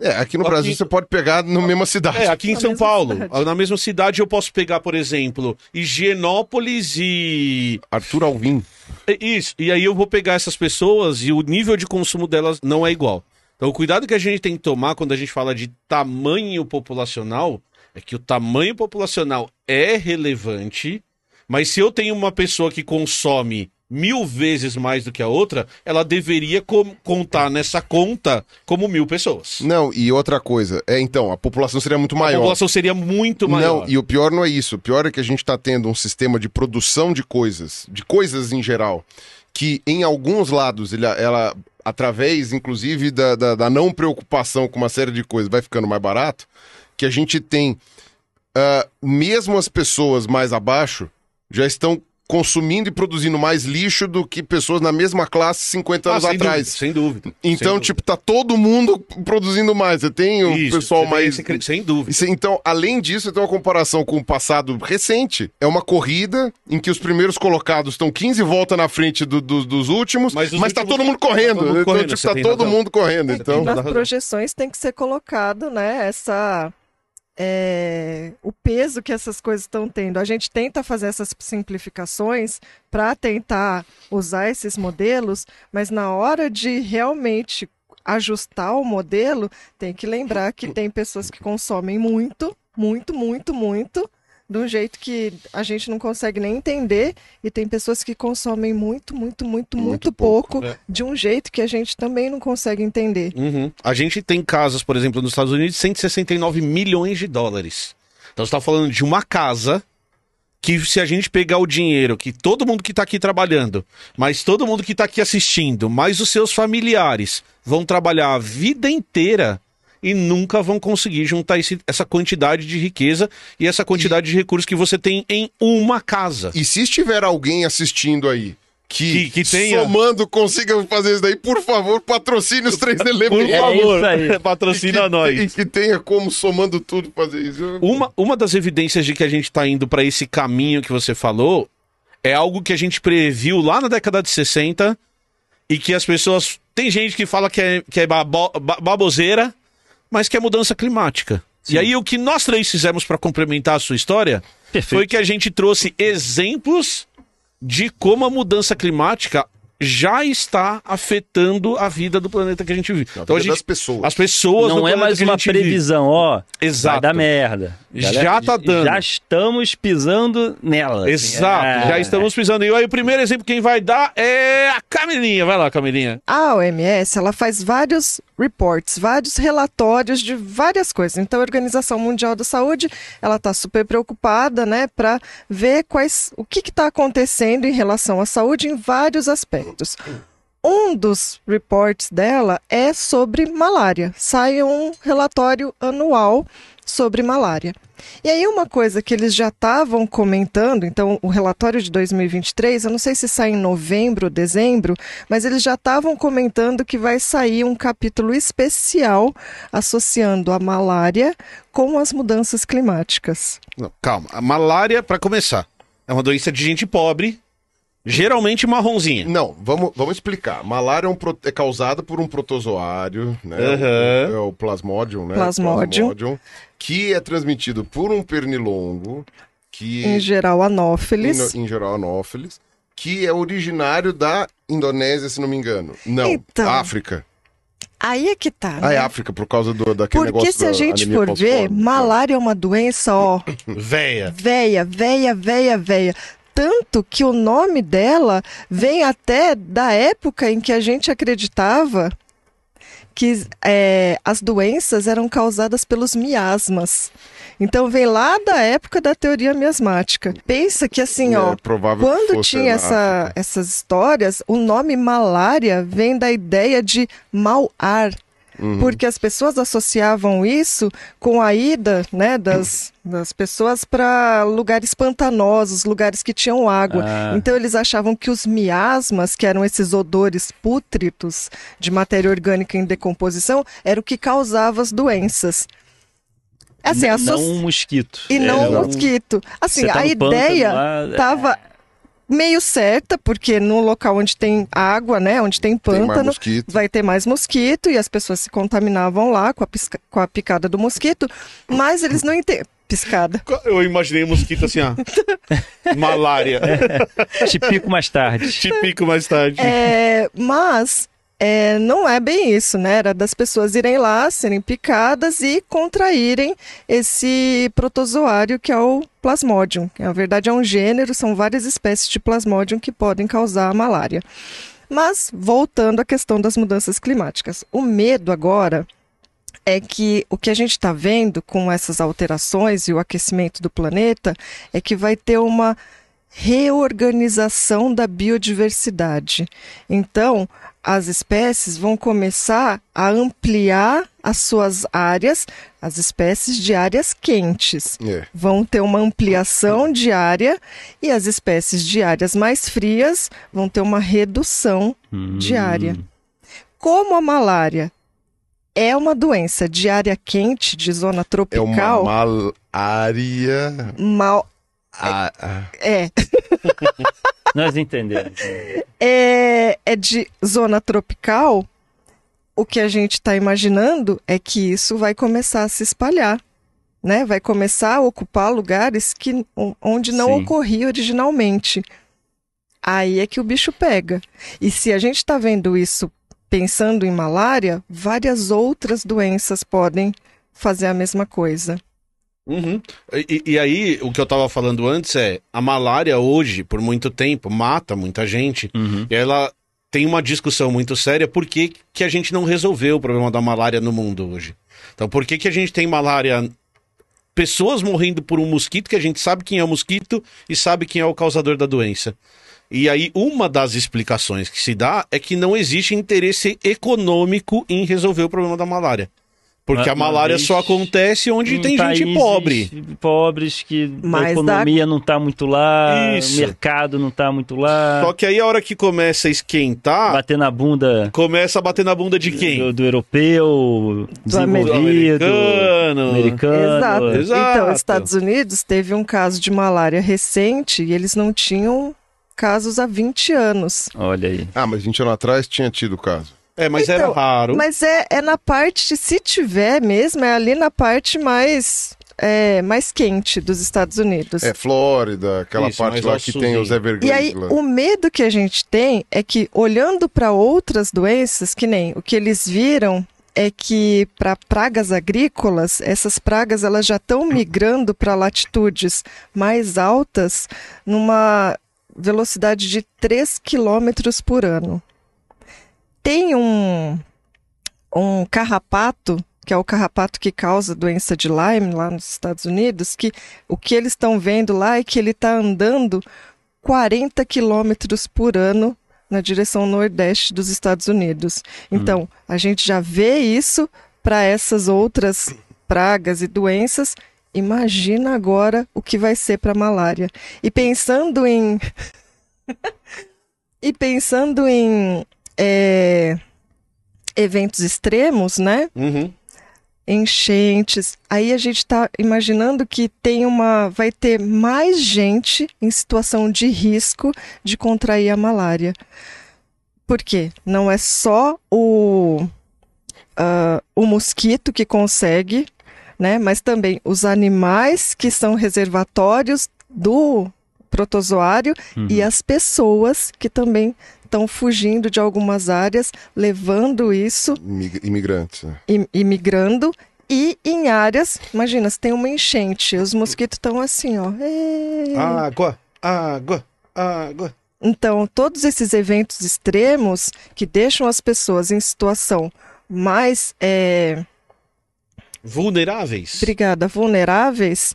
É, aqui no Aqui- Brasil você pode pegar na mesma cidade. É, aqui em Na São Paulo, cidade. na mesma cidade eu posso pegar, por exemplo, Higienópolis e Arthur Alvim. é Isso. E aí eu vou pegar essas pessoas e o nível de consumo delas não é igual. Então o cuidado que a gente tem que tomar quando a gente fala de tamanho populacional é que o tamanho populacional é relevante, mas se eu tenho uma pessoa que consome mil vezes mais do que a outra, ela deveria co- contar nessa conta como mil pessoas. Não, e outra coisa, é então, a população seria muito A maior. população seria muito maior. Não, e o pior não é isso. O pior é que a gente está tendo um sistema de produção de coisas, de coisas em geral, que em alguns lados ele- ela, através, inclusive, da, da, da não preocupação com uma série de coisas, vai ficando mais barato, que a gente tem, ah, mesmo as pessoas mais abaixo, já estão consumindo e produzindo mais lixo do que pessoas na mesma classe 50 Ah, anos sem atrás. dúvida, sem dúvida. Então, Sem dúvida. tipo, tá todo mundo produzindo mais. Você tem o Isso, pessoal tem mais. sem dúvida. Então, além disso, tem uma comparação com o passado recente. É uma corrida em que os primeiros colocados estão 15 voltas na frente do- do- dos últimos, mas, Mas tá últimos- todo mundo tá correndo. todo mundo então, correndo, tipo, você tá todo razão. mundo correndo. Então, Nas projeções tem que ser colocado, né, essa é, o peso que essas coisas estão tendo. A gente tenta fazer essas simplificações para tentar usar esses modelos, mas na hora de realmente ajustar o modelo, tem que lembrar que tem pessoas que consomem muito, muito, muito, muito, de um jeito que a gente não consegue nem entender, e tem pessoas que consomem muito, muito, muito, muito, pouco, é. de um jeito que a gente também não consegue entender. Uhum. A gente tem casas, por exemplo, nos Estados Unidos, de 169 milhões de dólares. Então você está falando de uma casa que se a gente pegar o dinheiro que todo mundo que está aqui trabalhando, mas todo mundo que está aqui assistindo, mais os seus familiares, vão trabalhar a vida inteira e nunca vão conseguir juntar esse- essa quantidade de riqueza e essa quantidade de recursos que você tem em uma casa. e se estiver alguém assistindo aí que, Que- que tenha- somando consiga fazer isso daí, por favor, patrocine os três Por elementos. favor, isso aí. patrocina E que- nós. E que tenha como, somando tudo, fazer isso. Uma, uma das evidências de que a gente está indo para esse caminho que você falou é algo que a gente previu lá na década de 60 e que as pessoas. Tem gente que fala que é, que é babo- ba- baboseira, mas que é mudança climática. E aí o que nós três fizemos para complementar a sua história Perfeito. foi que a gente trouxe exemplos de como a mudança climática já está afetando a vida do planeta que a gente vive. A Então a gente, das pessoas. as pessoas Não é mais uma gente vive. previsão, ó. Exato. Vai dar merda. Já tá dando. Já estamos pisando nela. assim. Exato, É. já estamos pisando. E aí o primeiro exemplo quem vai dar é a Camilinha. Vai lá, Camilinha. A OMS ela faz vários reports, vários relatórios de várias coisas. Então, a Organização Mundial da Saúde ela está super preocupada, né, para ver quais o que está acontecendo em relação à saúde em vários aspectos. Um dos reports dela é sobre malária. Sai um relatório anual sobre malária. E aí uma coisa que eles já estavam comentando, então o relatório de 2023, eu não sei se sai em novembro, dezembro, mas eles já estavam comentando que vai sair um capítulo especial associando a malária com as mudanças climáticas. Não, calma. A malária, para começar, é uma doença de gente pobre, geralmente marronzinha. Não, vamos, vamos explicar. Malária é, um pro- é causada por um protozoário, né? O- É o plasmodium, né? Plasmodium. Plasmodium, que é transmitido por um pernilongo, que Em geral, anófeles. em, em geral anófeles, que é originário da Indonésia, se não me engano. Não, Então, África. Aí é que tá. Ah, é né? África, por causa do, daquele Porque negócio se a gente for ver, malária é uma doença, ó, Véia. véia, véia, véia, véia. Tanto que o nome dela vem até da época em que a gente acreditava que é, as doenças eram causadas pelos miasmas. Então vem lá da época da teoria miasmática. Pensa que assim, É ó, quando tinha essa, essas histórias, o nome malária vem da ideia de mau ar. Uhum. Porque as pessoas associavam isso com a ida né, das, das pessoas para lugares pantanosos, lugares que tinham água. Ah. Então eles achavam que os miasmas, que eram esses odores pútritos de matéria orgânica em decomposição, era o que causava as doenças. Assim, N- associ- Não um mosquito. e não É um- mosquito. Assim, tá a ideia estava meio certa, porque no local onde tem água, né, onde tem Tem mais pântano, mosquito. vai ter mais mosquito e as pessoas se contaminavam lá com a, pisca- com a picada do mosquito, mas eles não entendem. Piscada. Eu imaginei mosquito assim, ó. Malária. Te pico mais tarde. Te pico mais tarde. É, mas é, não é bem isso, né? Era das pessoas irem lá, serem picadas e contraírem esse protozoário que é o Plasmodium. Na verdade, é um gênero, são várias espécies de Plasmodium que podem causar a malária. Mas, voltando à questão das mudanças climáticas, o medo agora é que o que a gente está vendo com essas alterações e o aquecimento do planeta é que vai ter uma reorganização da biodiversidade. Então, as espécies vão começar a ampliar as suas áreas, as espécies de áreas quentes. É. Vão ter uma ampliação de área e as espécies de áreas mais frias vão ter uma redução de área. Como a malária é uma doença de área quente, de zona É uma tropical, malária. mal ah. é Nós entendemos. é, é de zona tropical, o que a gente está imaginando é que isso vai começar a se espalhar, né? Vai começar a ocupar lugares que, onde não Sim. ocorria originalmente. Aí é que o bicho pega. E se a gente está vendo isso pensando em malária, várias outras doenças podem fazer a mesma coisa. Uhum. E, e aí, o que eu tava falando antes é, a malária hoje, por muito tempo, mata muita gente. Uhum. E ela tem uma discussão muito séria por que, que a gente não resolveu o problema da malária no mundo hoje. Então, por que, que a gente tem malária... Pessoas morrendo por um mosquito, que a gente sabe quem é o mosquito e sabe quem é o causador da doença. E aí, uma das explicações que se dá é que não existe interesse econômico em resolver o problema da malária. Porque a malária vez só acontece onde Em tem gente pobre. Pobres que a Mas economia não tá muito lá, Isso. o mercado não tá muito lá. Só que aí a hora que começa a esquentar, Bater na bunda começa a bater na bunda de quem? do, do europeu, desenvolvido, americano. americano. Exato. Exato. Então, Estados Unidos teve um caso de malária recente e eles não tinham casos há 20 anos. Olha aí. Ah, mas 20 anos atrás tinha tido caso. É, mas era Então, raro. Mas é, é na parte, se tiver mesmo, é ali na parte mais, é, mais quente dos Estados Unidos. É, Flórida, aquela Isso, parte lá que tem os Everglades E aí, lá. o medo que a gente tem é que, olhando para outras doenças, que nem o que eles viram é que para pragas agrícolas, essas pragas elas já estão migrando para latitudes mais altas numa velocidade de 3 km por ano. Tem um, um carrapato, que é o carrapato que causa doença de Lyme lá nos Estados Unidos, que o que eles estão vendo lá é que ele está andando 40 quilômetros por ano na direção nordeste dos Estados Unidos. Então, a gente já vê isso para essas outras pragas e doenças. Imagina agora o que vai ser para a malária. E pensando em. e pensando em é, eventos extremos, né? Uhum. enchentes. Aí a gente está imaginando que tem uma, vai ter mais gente em situação de risco de contrair a malária. Por quê? Não é só o, ah, o mosquito que consegue, né? Mas também os animais que são reservatórios do protozoário e as pessoas que também estão fugindo de algumas áreas, levando isso Imig- Imigrantes. né? e, em áreas, imagina, se tem uma enchente, os mosquitos estão assim, ó. "Ê". Água, água, água. Então, todos esses eventos extremos que deixam as pessoas em situação mais, é, Vulneráveis. obrigada, vulneráveis,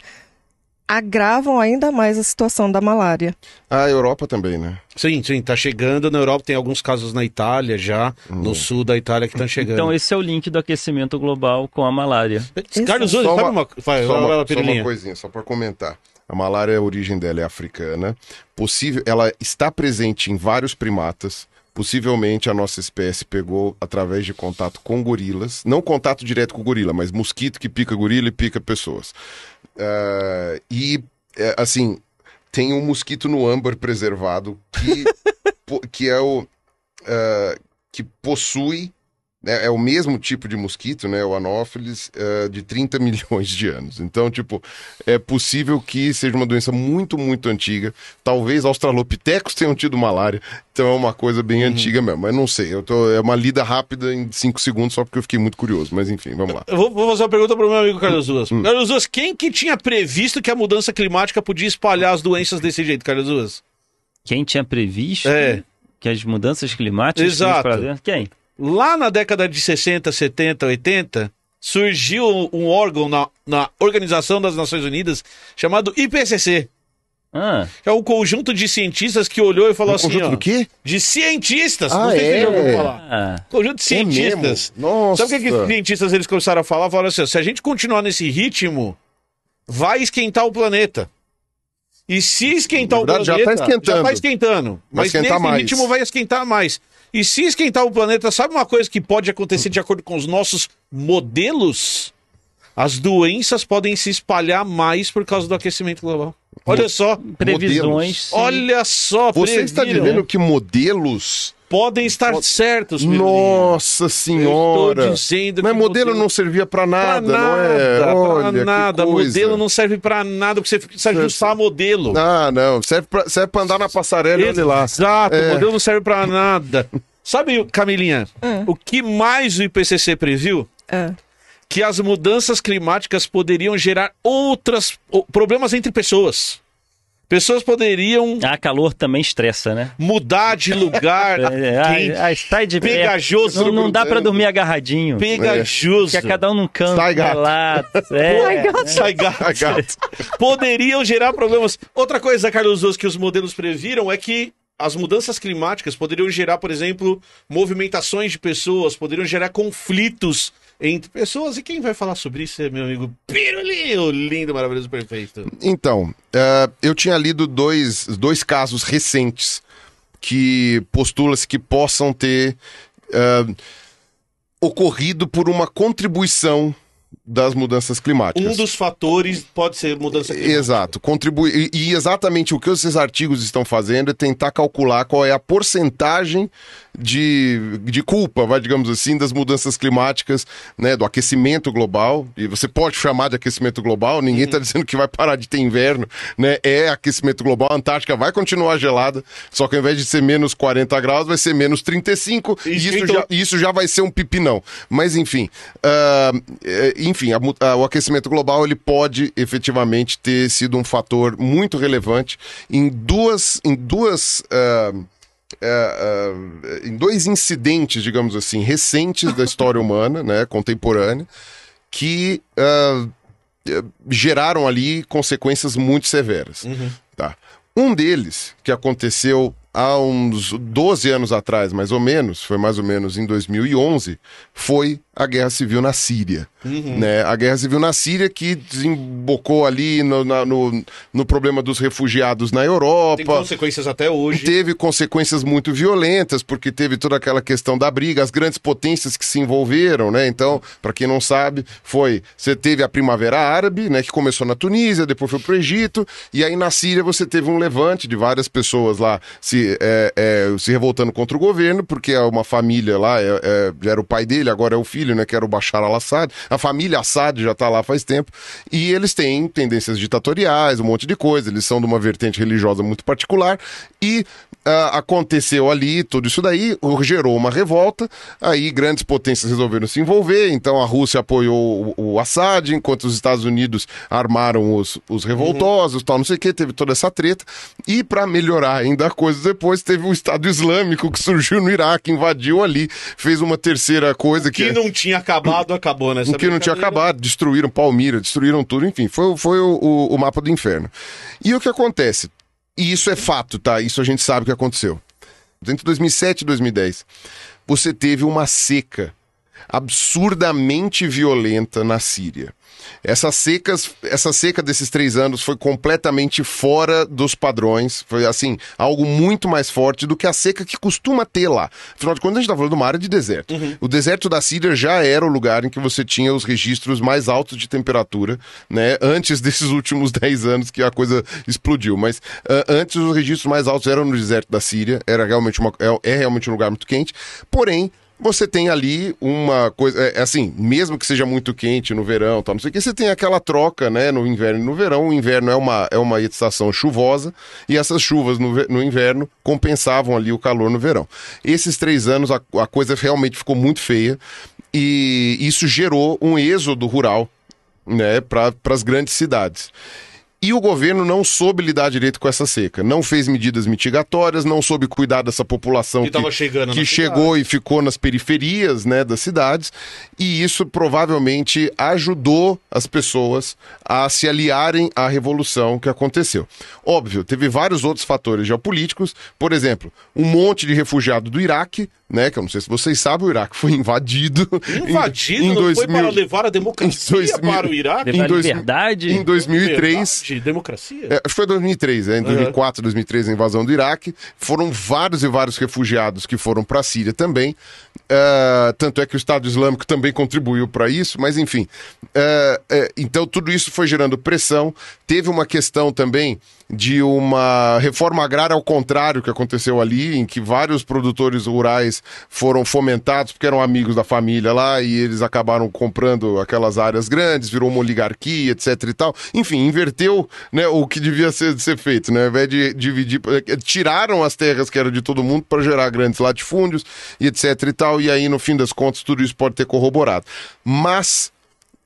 agravam ainda mais a situação da malária. Ah, a Europa também, né? Sim, sim, tá chegando na Europa, tem alguns casos na Itália já, no sul da Itália que estão chegando. Então esse é o link do aquecimento global com a malária. Carlos, Só sabe uma- uma, vai, só uma, só uma coisinha, só para comentar. A malária, a origem dela é africana. Possível, ela está presente em vários primatas. Possivelmente a nossa espécie pegou através de contato com gorilas. Não contato direto com gorila, mas mosquito que pica gorila e pica pessoas. Ah, e, é, assim, tem um mosquito no âmbar preservado que, po- que é o. ah, que possui é, é o mesmo tipo de mosquito, né? O Anopheles, é, de 30 milhões de anos. Então, tipo, é possível que seja uma doença muito, muito antiga. Talvez australopitecos tenham tido malária. Então é uma coisa bem antiga mesmo. Mas não sei. Eu tô, é uma lida rápida em 5 segundos, só porque eu fiquei muito curioso. Mas enfim, vamos lá. Eu vou, vou fazer uma pergunta pro meu amigo Carlos Ruas. Carlos Ruas, quem que tinha previsto que a mudança climática podia espalhar as doenças desse jeito, Carlos Ruas? Quem tinha previsto É. que as mudanças climáticas... Exato. Quem? Lá na década de 60, 70, 80, surgiu um órgão na, na Organização das Nações Unidas chamado IPCC. Ah, é um conjunto de cientistas que olhou e falou Um assim: conjunto ó, do quê? De cientistas. Ah, não sei se é? você já ouviu falar. ah. Conjunto de É cientistas. mesmo? Nossa. Sabe o que, que os cientistas eles começaram a falar? Falaram assim: ó, se a gente continuar nesse ritmo, vai esquentar o planeta. E se esquentar verdade, o já planeta. tá esquentando. Já tá esquentando. Vai Mas nesse mais. ritmo vai esquentar mais. E se esquentar o planeta, sabe uma coisa que pode acontecer de acordo com os nossos modelos? As doenças podem se espalhar mais por causa do aquecimento global. Olha só. Previsões. Olha só, Você está previram. dizendo que modelos. Podem estar certos, meu Nossa senhora! Eu estou dizendo Mas que modelo modelo- não servia pra nada, pra não é? nada, Olha, nada. coisa. Modelo não serve pra nada, porque você precisa ajustar modelo. Ah, não. Serve pra, serve pra andar na passarela e olha lá. Exato, É. modelo não serve pra nada. Sabe, Camilinha, o que mais o IPCC previu? Ah. Que as mudanças climáticas poderiam gerar outras problemas entre pessoas. Pessoas poderiam Ah, calor também estressa, né? mudar de lugar, É, quente, ah, está de pé. pegajoso, Não, não dá pra grudando. dormir agarradinho. pegajoso. Que é cada um num canto. Sai, gato. gelado. É, Sai gato. Gato. poderiam gerar problemas. Outra coisa, Carlos Osso, que os modelos previram é que as mudanças climáticas poderiam gerar, por exemplo, movimentações de pessoas, poderiam gerar conflitos entre pessoas. E quem vai falar sobre isso é meu amigo Piruli, o lindo, maravilhoso, perfeito. Então, eh, eu tinha lido dois, dois casos recentes que postula-se que possam ter eh, ocorrido por uma contribuição das mudanças climáticas. Um dos fatores pode ser mudança climática. Exato, contribui e, exatamente o que esses artigos estão fazendo é tentar calcular qual é a porcentagem de, de culpa, vai, digamos assim, das mudanças climáticas, né, do aquecimento global. E você pode chamar de aquecimento global, ninguém está dizendo que vai parar de ter inverno, né? É aquecimento global, a Antártica vai continuar gelada, só que ao invés de ser menos 40 graus, vai ser menos 35, e isso então- já, isso já vai ser um pipinão. Mas enfim, é, enfim, a ah, o aquecimento global ele pode efetivamente ter sido um fator muito relevante em duas, em duas ah, ah, em dois incidentes, digamos assim, recentes da história humana, né, contemporânea, que geraram ali consequências muito severas. Tá. Um deles, que aconteceu há uns 12 anos atrás, mais ou menos, foi mais ou menos em 2011, foi a Guerra Civil na Síria. Né? A Guerra Civil na Síria que desembocou ali no, na- no, no problema dos refugiados na Europa. Tem consequências até hoje. Teve consequências muito violentas, porque teve toda aquela questão da briga, as grandes potências que se envolveram, né? Então, para quem não sabe, foi. Você teve a Primavera Árabe, né? Que começou na Tunísia, depois foi pro Egito, e aí na Síria você teve um levante de várias pessoas lá se, é, é, se revoltando contra o governo, porque é uma família lá, é, é, era o pai dele, agora é o filho, né? Que era o Bashar al-Assad. A família Assad já tá lá faz tempo, e eles têm tendências ditatoriais, um monte de coisa, eles são de uma vertente religiosa muito particular, e ah, aconteceu ali tudo isso daí, gerou uma revolta, aí grandes potências resolveram se envolver, então a Rússia apoiou o, o Assad, enquanto os Estados Unidos armaram os, os revoltosos, tal, não sei o que, teve toda essa treta, e para melhorar ainda a coisa depois, teve o Estado Islâmico que surgiu no Iraque, invadiu ali, fez uma terceira coisa que... Que não tinha acabado, acabou, né? O que não tinha acabado, destruíram Palmira, destruíram tudo, enfim, foi, foi o, o- o mapa do inferno. E o que acontece? E isso é fato, tá? Isso a gente sabe que aconteceu. Entre 2007 e 2010, você teve uma seca absurdamente violenta na Síria. Essas secas, essa seca desses três anos foi completamente fora dos padrões. Foi assim, algo muito mais forte do que a seca que costuma ter lá. Afinal de contas, a gente está falando de uma área de deserto. O deserto da Síria já era o lugar em que você tinha os registros mais altos de temperatura, né? Antes desses últimos 10 anos que a coisa explodiu. Mas ah, antes os registros mais altos eram no deserto da Síria. Era realmente uma, é, é realmente um lugar muito quente. Porém, você tem ali uma coisa, é, assim, mesmo que seja muito quente no verão, tal, não sei o que, você tem aquela troca, né, no inverno e no verão. O inverno é uma, é uma estação chuvosa e essas chuvas no, no inverno compensavam ali o calor no verão. Esses três anos a, a coisa realmente ficou muito feia e isso gerou um êxodo rural, né, para as grandes cidades. E o governo não soube lidar direito com essa seca. Não fez medidas mitigatórias, não soube cuidar dessa população Que tava chegando que chegou e ficou nas periferias né, das cidades. E isso provavelmente ajudou as pessoas a se aliarem à revolução que aconteceu. Óbvio, teve vários outros fatores geopolíticos. Por exemplo, um monte de refugiado do Iraque, né? Que eu não sei se vocês sabem, o Iraque foi invadido. Invadido, em, não foi 2000 para levar a democracia em 2000 para o Iraque? Em, dois- liberdade? em 2003. Liberdade, democracia. É, acho que foi 2003, né? Em 2004, 2003, a invasão do Iraque. Foram vários e vários refugiados que foram para a Síria também. Ah, tanto é que o Estado Islâmico também contribuiu para isso, mas enfim. Ah, é, então, tudo isso foi gerando pressão. Teve uma questão também de uma reforma agrária ao contrário que aconteceu ali, em que vários produtores rurais foram fomentados porque eram amigos da família lá e eles acabaram comprando aquelas áreas grandes, virou uma oligarquia, etc e tal. Enfim, inverteu né, o que devia ser, ser feito, né? Ao invés de dividir, eh, tiraram as terras que eram de todo mundo para gerar grandes latifúndios e etc e tal, e aí no fim das contas tudo isso pode ter corroborado. Mas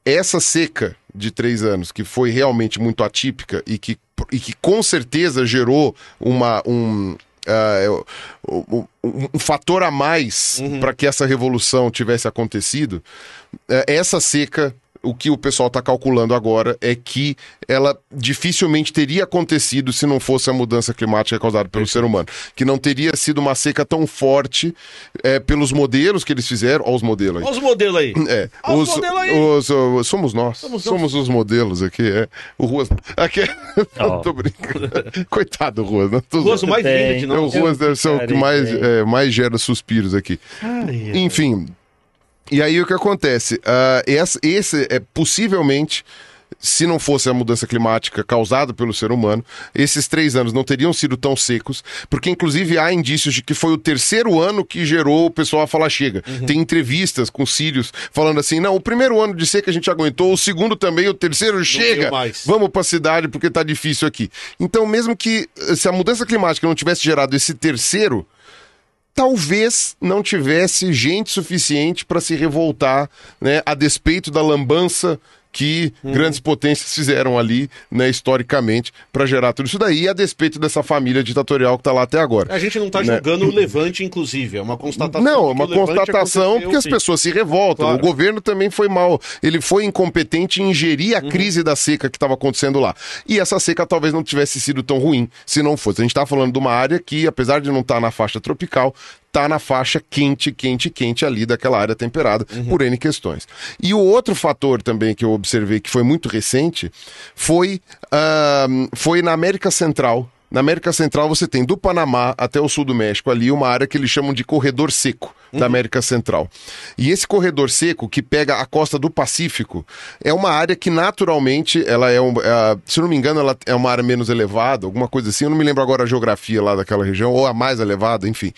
essa seca de três anos, que foi realmente muito atípica e que, e que com certeza gerou uma, um, ah, um, um- fator a mais para que essa revolução tivesse acontecido, eh, essa seca. O que o pessoal está calculando agora é que ela dificilmente teria acontecido se não fosse a mudança climática causada pelo ser humano. Que não teria sido uma seca tão forte eh, pelos modelos que eles fizeram. Olha os modelos aí. Olha os modelos aí. É, Olha os os, modelos aí. os- os- somos nós. Somos Somos, nós. os modelos aqui, é. O Ruas. Aqui, Ó. tô brincando. Coitado do Ruas, não tô Ruas, o mais lindo de É, o nós. Ruas deve ser o que mais, é, mais gera suspiros aqui. Enfim. E aí o que acontece? Ah, esse, é possivelmente. Se não fosse a mudança climática causada pelo ser humano, esses três anos não teriam sido tão secos, porque inclusive há indícios de que foi o terceiro ano que gerou o pessoal a falar chega. Tem entrevistas com sírios falando assim: não, o primeiro ano de seca a gente aguentou, o segundo também, o terceiro chega. deu mais. Vamos pra cidade porque tá difícil aqui. Então, mesmo que eh, se a mudança climática não tivesse gerado esse terceiro, talvez não tivesse gente suficiente para se revoltar, né, a despeito da lambança que grandes potências fizeram ali, né, historicamente, para gerar tudo isso daí, a despeito dessa família ditatorial que tá lá até agora. A gente não tá Né? julgando o Levante, inclusive. É uma constatação. Não, é uma constatação porque as pessoas se revoltam. Claro. O governo também foi mal. Ele foi incompetente em gerir a crise da seca que estava acontecendo lá. E essa seca talvez não tivesse sido tão ruim se não fosse. A gente está falando de uma área que, apesar de não estar na faixa tropical, está na faixa quente, quente, quente ali daquela área temperada, por N questões. E o outro fator também que eu observei que foi muito recente foi, ah, foi na América Central. Na América Central você tem do Panamá até o sul do México ali uma área que eles chamam de corredor seco da América Central. E esse corredor seco que pega a costa do Pacífico é uma área que naturalmente ela é, um, é, se não me engano, ela é uma área menos elevada, alguma coisa assim. Eu não me lembro agora a geografia lá daquela região ou a mais elevada, enfim,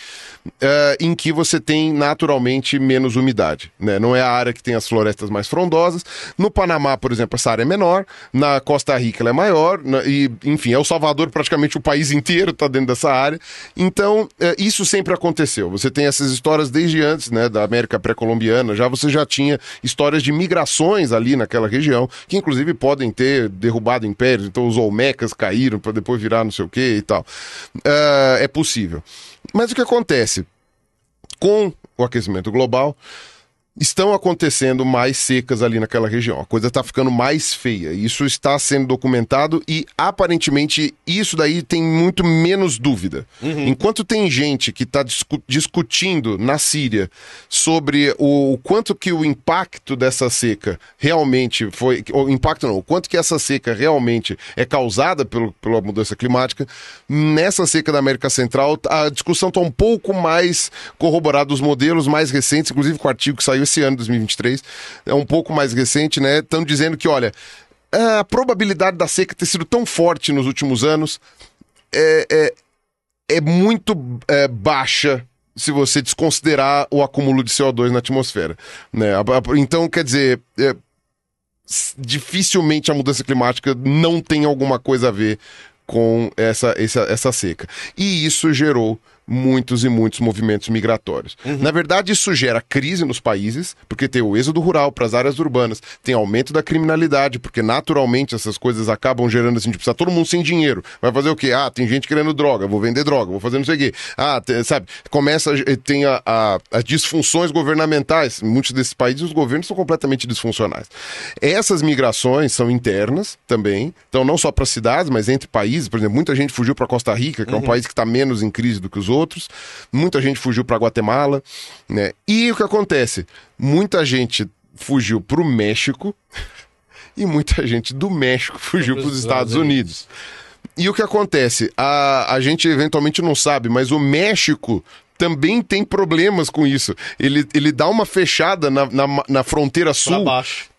é, em que você tem naturalmente menos umidade, né? Não é a área que tem as florestas mais frondosas. No Panamá, por exemplo, essa área é menor. Na Costa Rica ela é maior na- e, enfim, é o Salvador praticamente o país inteiro está dentro dessa área. Então, é, isso sempre aconteceu. Você tem essas histórias desde antes, né, da América pré-colombiana, já você já tinha histórias de migrações ali naquela região, que inclusive podem ter derrubado impérios, então os Olmecas caíram para depois virar não sei o que e tal. É, é possível. Mas o que acontece? Com o aquecimento global, estão acontecendo mais secas ali naquela região. A coisa está ficando mais feia. Isso está sendo documentado e aparentemente isso daí tem muito menos dúvida. Enquanto tem gente que está discutindo na Síria sobre o, o quanto que o impacto dessa seca realmente foi, o impacto não, o quanto que essa seca realmente é causada pelo, pela mudança climática, nessa seca da América Central a discussão está um pouco mais corroborada, os modelos mais recentes, inclusive com o artigo que saiu esse ano, 2023, é um pouco mais recente, né? Estão dizendo que, olha, a probabilidade da seca ter sido tão forte nos últimos anos é, é, é muito é, baixa se você desconsiderar o acúmulo de CO2 na atmosfera. Né? Então, quer dizer, é, dificilmente a mudança climática não tem alguma coisa a ver com essa, essa, essa seca. E isso gerou muitos e muitos movimentos migratórios. Na verdade, isso gera crise nos países, porque tem o êxodo rural para as áreas urbanas, tem aumento da criminalidade, porque naturalmente essas coisas acabam gerando assim, tipo, tá todo mundo sem dinheiro. Vai fazer o quê? Ah, tem gente querendo droga, vou vender droga, vou fazer não sei o quê. Ah, sabe, começa, a- tem a, a- as disfunções governamentais. Em muitos desses países os governos são completamente disfuncionais. Essas migrações são internas também, então não só para cidades, mas entre países. Por exemplo, muita gente fugiu para Costa Rica, que é um país que está menos em crise do que os outros. Muita gente fugiu para Guatemala, né? E o que acontece? Muita gente fugiu para o México e muita gente do México fugiu para os Estados Unidos. E o que acontece? A, a gente eventualmente não sabe, mas o México também tem problemas com isso. Ele, ele dá uma fechada na, na, na fronteira sul.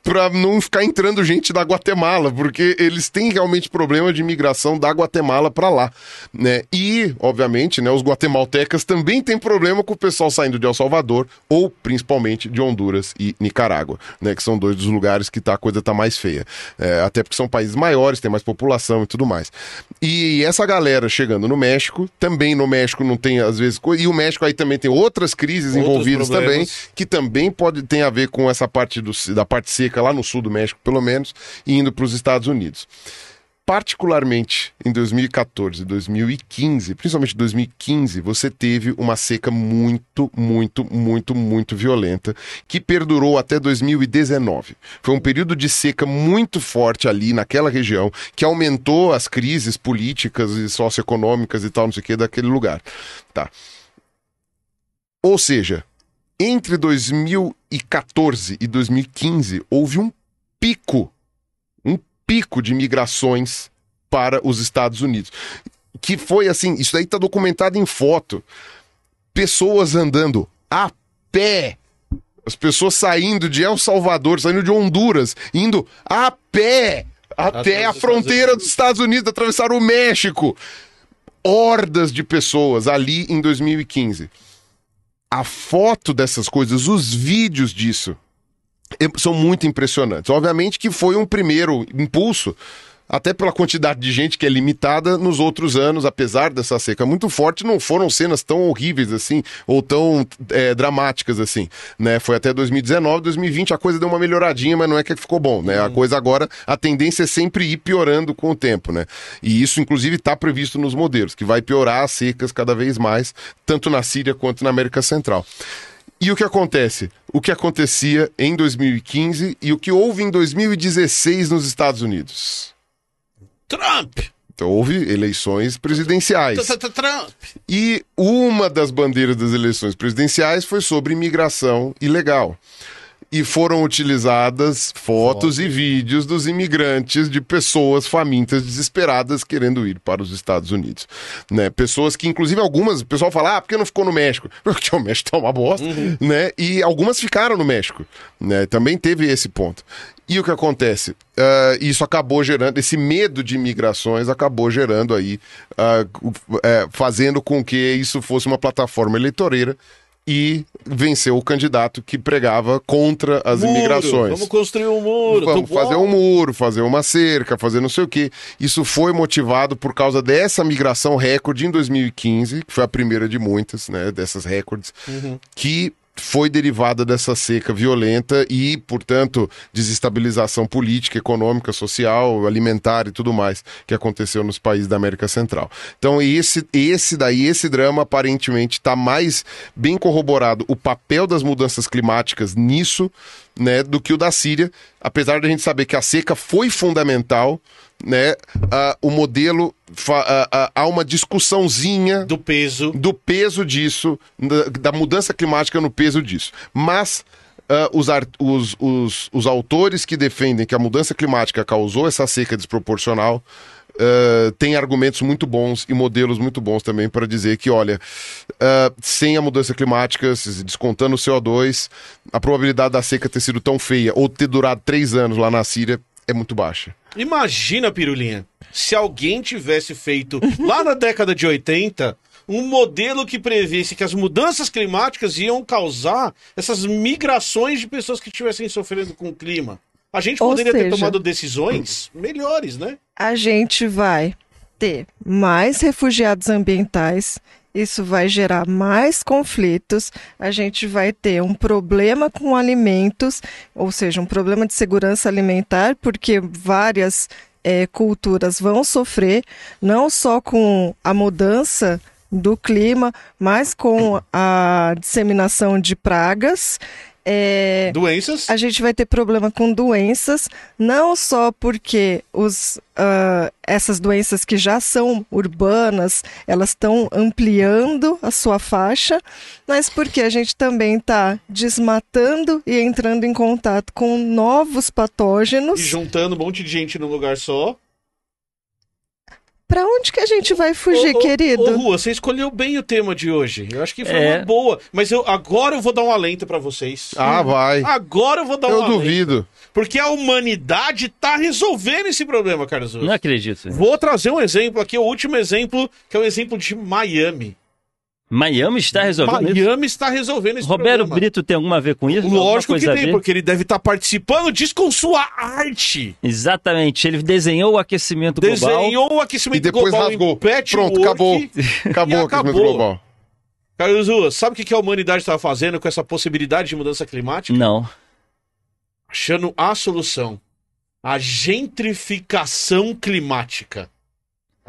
Para não ficar entrando gente da Guatemala, porque eles têm realmente problema de imigração da Guatemala para lá, né? E, obviamente, né, os guatemaltecas também têm problema com o pessoal saindo de El Salvador ou principalmente de Honduras e Nicarágua, né, que são dois dos lugares que tá, a coisa tá mais feia. É, até porque são países maiores, tem mais população e tudo mais. E essa galera chegando no México, também no México não tem às vezes e o México aí também tem outras crises Outros envolvidas também, problemas. que também pode ter a ver com essa parte do, da parte seca lá no sul do México, pelo menos, e indo para os Estados Unidos. Particularmente em 2014 e 2015, principalmente 2015, você teve uma seca muito, muito, muito, muito violenta que perdurou até 2019. Foi um período de seca muito forte ali naquela região que aumentou as crises políticas e socioeconômicas e tal, não sei o que, daquele lugar. Tá. Ou seja, entre 2014 e 2015 houve um pico, um pico de migrações para os Estados Unidos. Que foi assim, isso daí está documentado em foto. Pessoas andando a pé. As pessoas saindo de El Salvador, saindo de Honduras, indo a pé até a fronteira dos Estados Unidos, atravessaram o México. Hordas de pessoas ali em 2015 a foto dessas coisas, os vídeos disso, são muito impressionantes. Obviamente que foi um primeiro impulso, até pela quantidade de gente que é limitada nos outros anos, apesar dessa seca muito forte, não foram cenas tão horríveis assim, ou tão é, dramáticas assim, né? Foi até 2019, 2020 a coisa deu uma melhoradinha, mas não é que ficou bom, né? A coisa agora, a tendência é sempre ir piorando com o tempo, né? E isso, inclusive, está previsto nos modelos, que vai piorar as secas cada vez mais, tanto na Síria quanto na América Central. E o que acontece? O que acontecia em 2015 e o que houve em 2016 nos Estados Unidos. Trump! Então, houve eleições presidenciais. T- t- Trump! E uma das bandeiras das eleições presidenciais foi sobre imigração ilegal. E foram utilizadas fotos e vídeos dos imigrantes de pessoas famintas, desesperadas, querendo ir para os Estados Unidos. Né? Pessoas que, inclusive, algumas, o pessoal fala, ah, por que não ficou no México? Porque o México tá uma bosta, né? E algumas ficaram no México, né? Também teve esse ponto. E o que acontece? Ah, isso acabou gerando, esse medo de imigrações acabou gerando aí, o- é, fazendo com que isso fosse uma plataforma eleitoreira e venceu o candidato que pregava contra as Muro, imigrações. Vamos construir um muro. Vamos fazer um muro, fazer uma cerca, fazer não sei o quê. Isso foi motivado por causa dessa migração recorde em 2015, que foi a primeira de muitas, né, dessas recordes, que foi derivada dessa seca violenta e, portanto, desestabilização política, econômica, social, alimentar e tudo mais que aconteceu nos países da América Central. Então, esse, esse daí, esse drama aparentemente está mais bem corroborado o papel das mudanças climáticas nisso, né, do que o da Síria, apesar de a gente saber que a seca foi fundamental, né, o modelo há uma discussãozinha do peso do peso disso, da, da mudança climática no peso disso. Mas ah, os, os, os, os autores que defendem que a mudança climática causou essa seca desproporcional ah, têm argumentos muito bons e modelos muito bons também para dizer que, olha, ah, sem a mudança climática, descontando o CO2, a probabilidade da seca ter sido tão feia ou ter durado três anos lá na Síria é muito baixa. Imagina, Pirulinha, se alguém tivesse feito lá na década de 80 um modelo que previsse que as mudanças climáticas iam causar essas migrações de pessoas que estivessem sofrendo com o clima. A gente Ou poderia ter seja- tomado decisões melhores, né? A gente vai ter mais refugiados ambientais, isso vai gerar mais conflitos, a gente vai ter um problema com alimentos, ou seja, um problema de segurança alimentar, porque várias eh, culturas vão sofrer, não só com a mudança do clima, mas com a disseminação de pragas. Eh, Doenças. a gente vai ter problema com doenças, não só porque os, ah, essas doenças que já são urbanas, elas estão ampliando a sua faixa, mas porque a gente também está desmatando e entrando em contato com novos E patógenos. juntando um monte de gente num lugar só. Para onde que a gente vai fugir, Ô, ô, querido? Ô, Rua, você escolheu bem o tema de hoje. Eu acho que foi É. uma boa. Mas eu, agora eu vou dar um alento pra vocês. Ah, vai. Agora eu vou dar um Eu alento. duvido. Porque a humanidade tá resolvendo esse problema, Carlos. Não acredito. Vou trazer um exemplo aqui, o último exemplo, que é o exemplo de Miami. Miami está resolvendo isso? Miami está resolvendo esse Roberto problema. Brito tem alguma a ver com isso? Lógico que tem, porque ele deve estar participando disso com sua arte. Exatamente. Ele desenhou o aquecimento global. Desenhou o aquecimento E depois global rasgou. Pronto, acabou. Acabou o aquecimento acabou. global. Carlos Ruas, sabe o que que a humanidade estava fazendo com essa possibilidade de mudança climática? Não. Achando a solução. A gentrificação climática.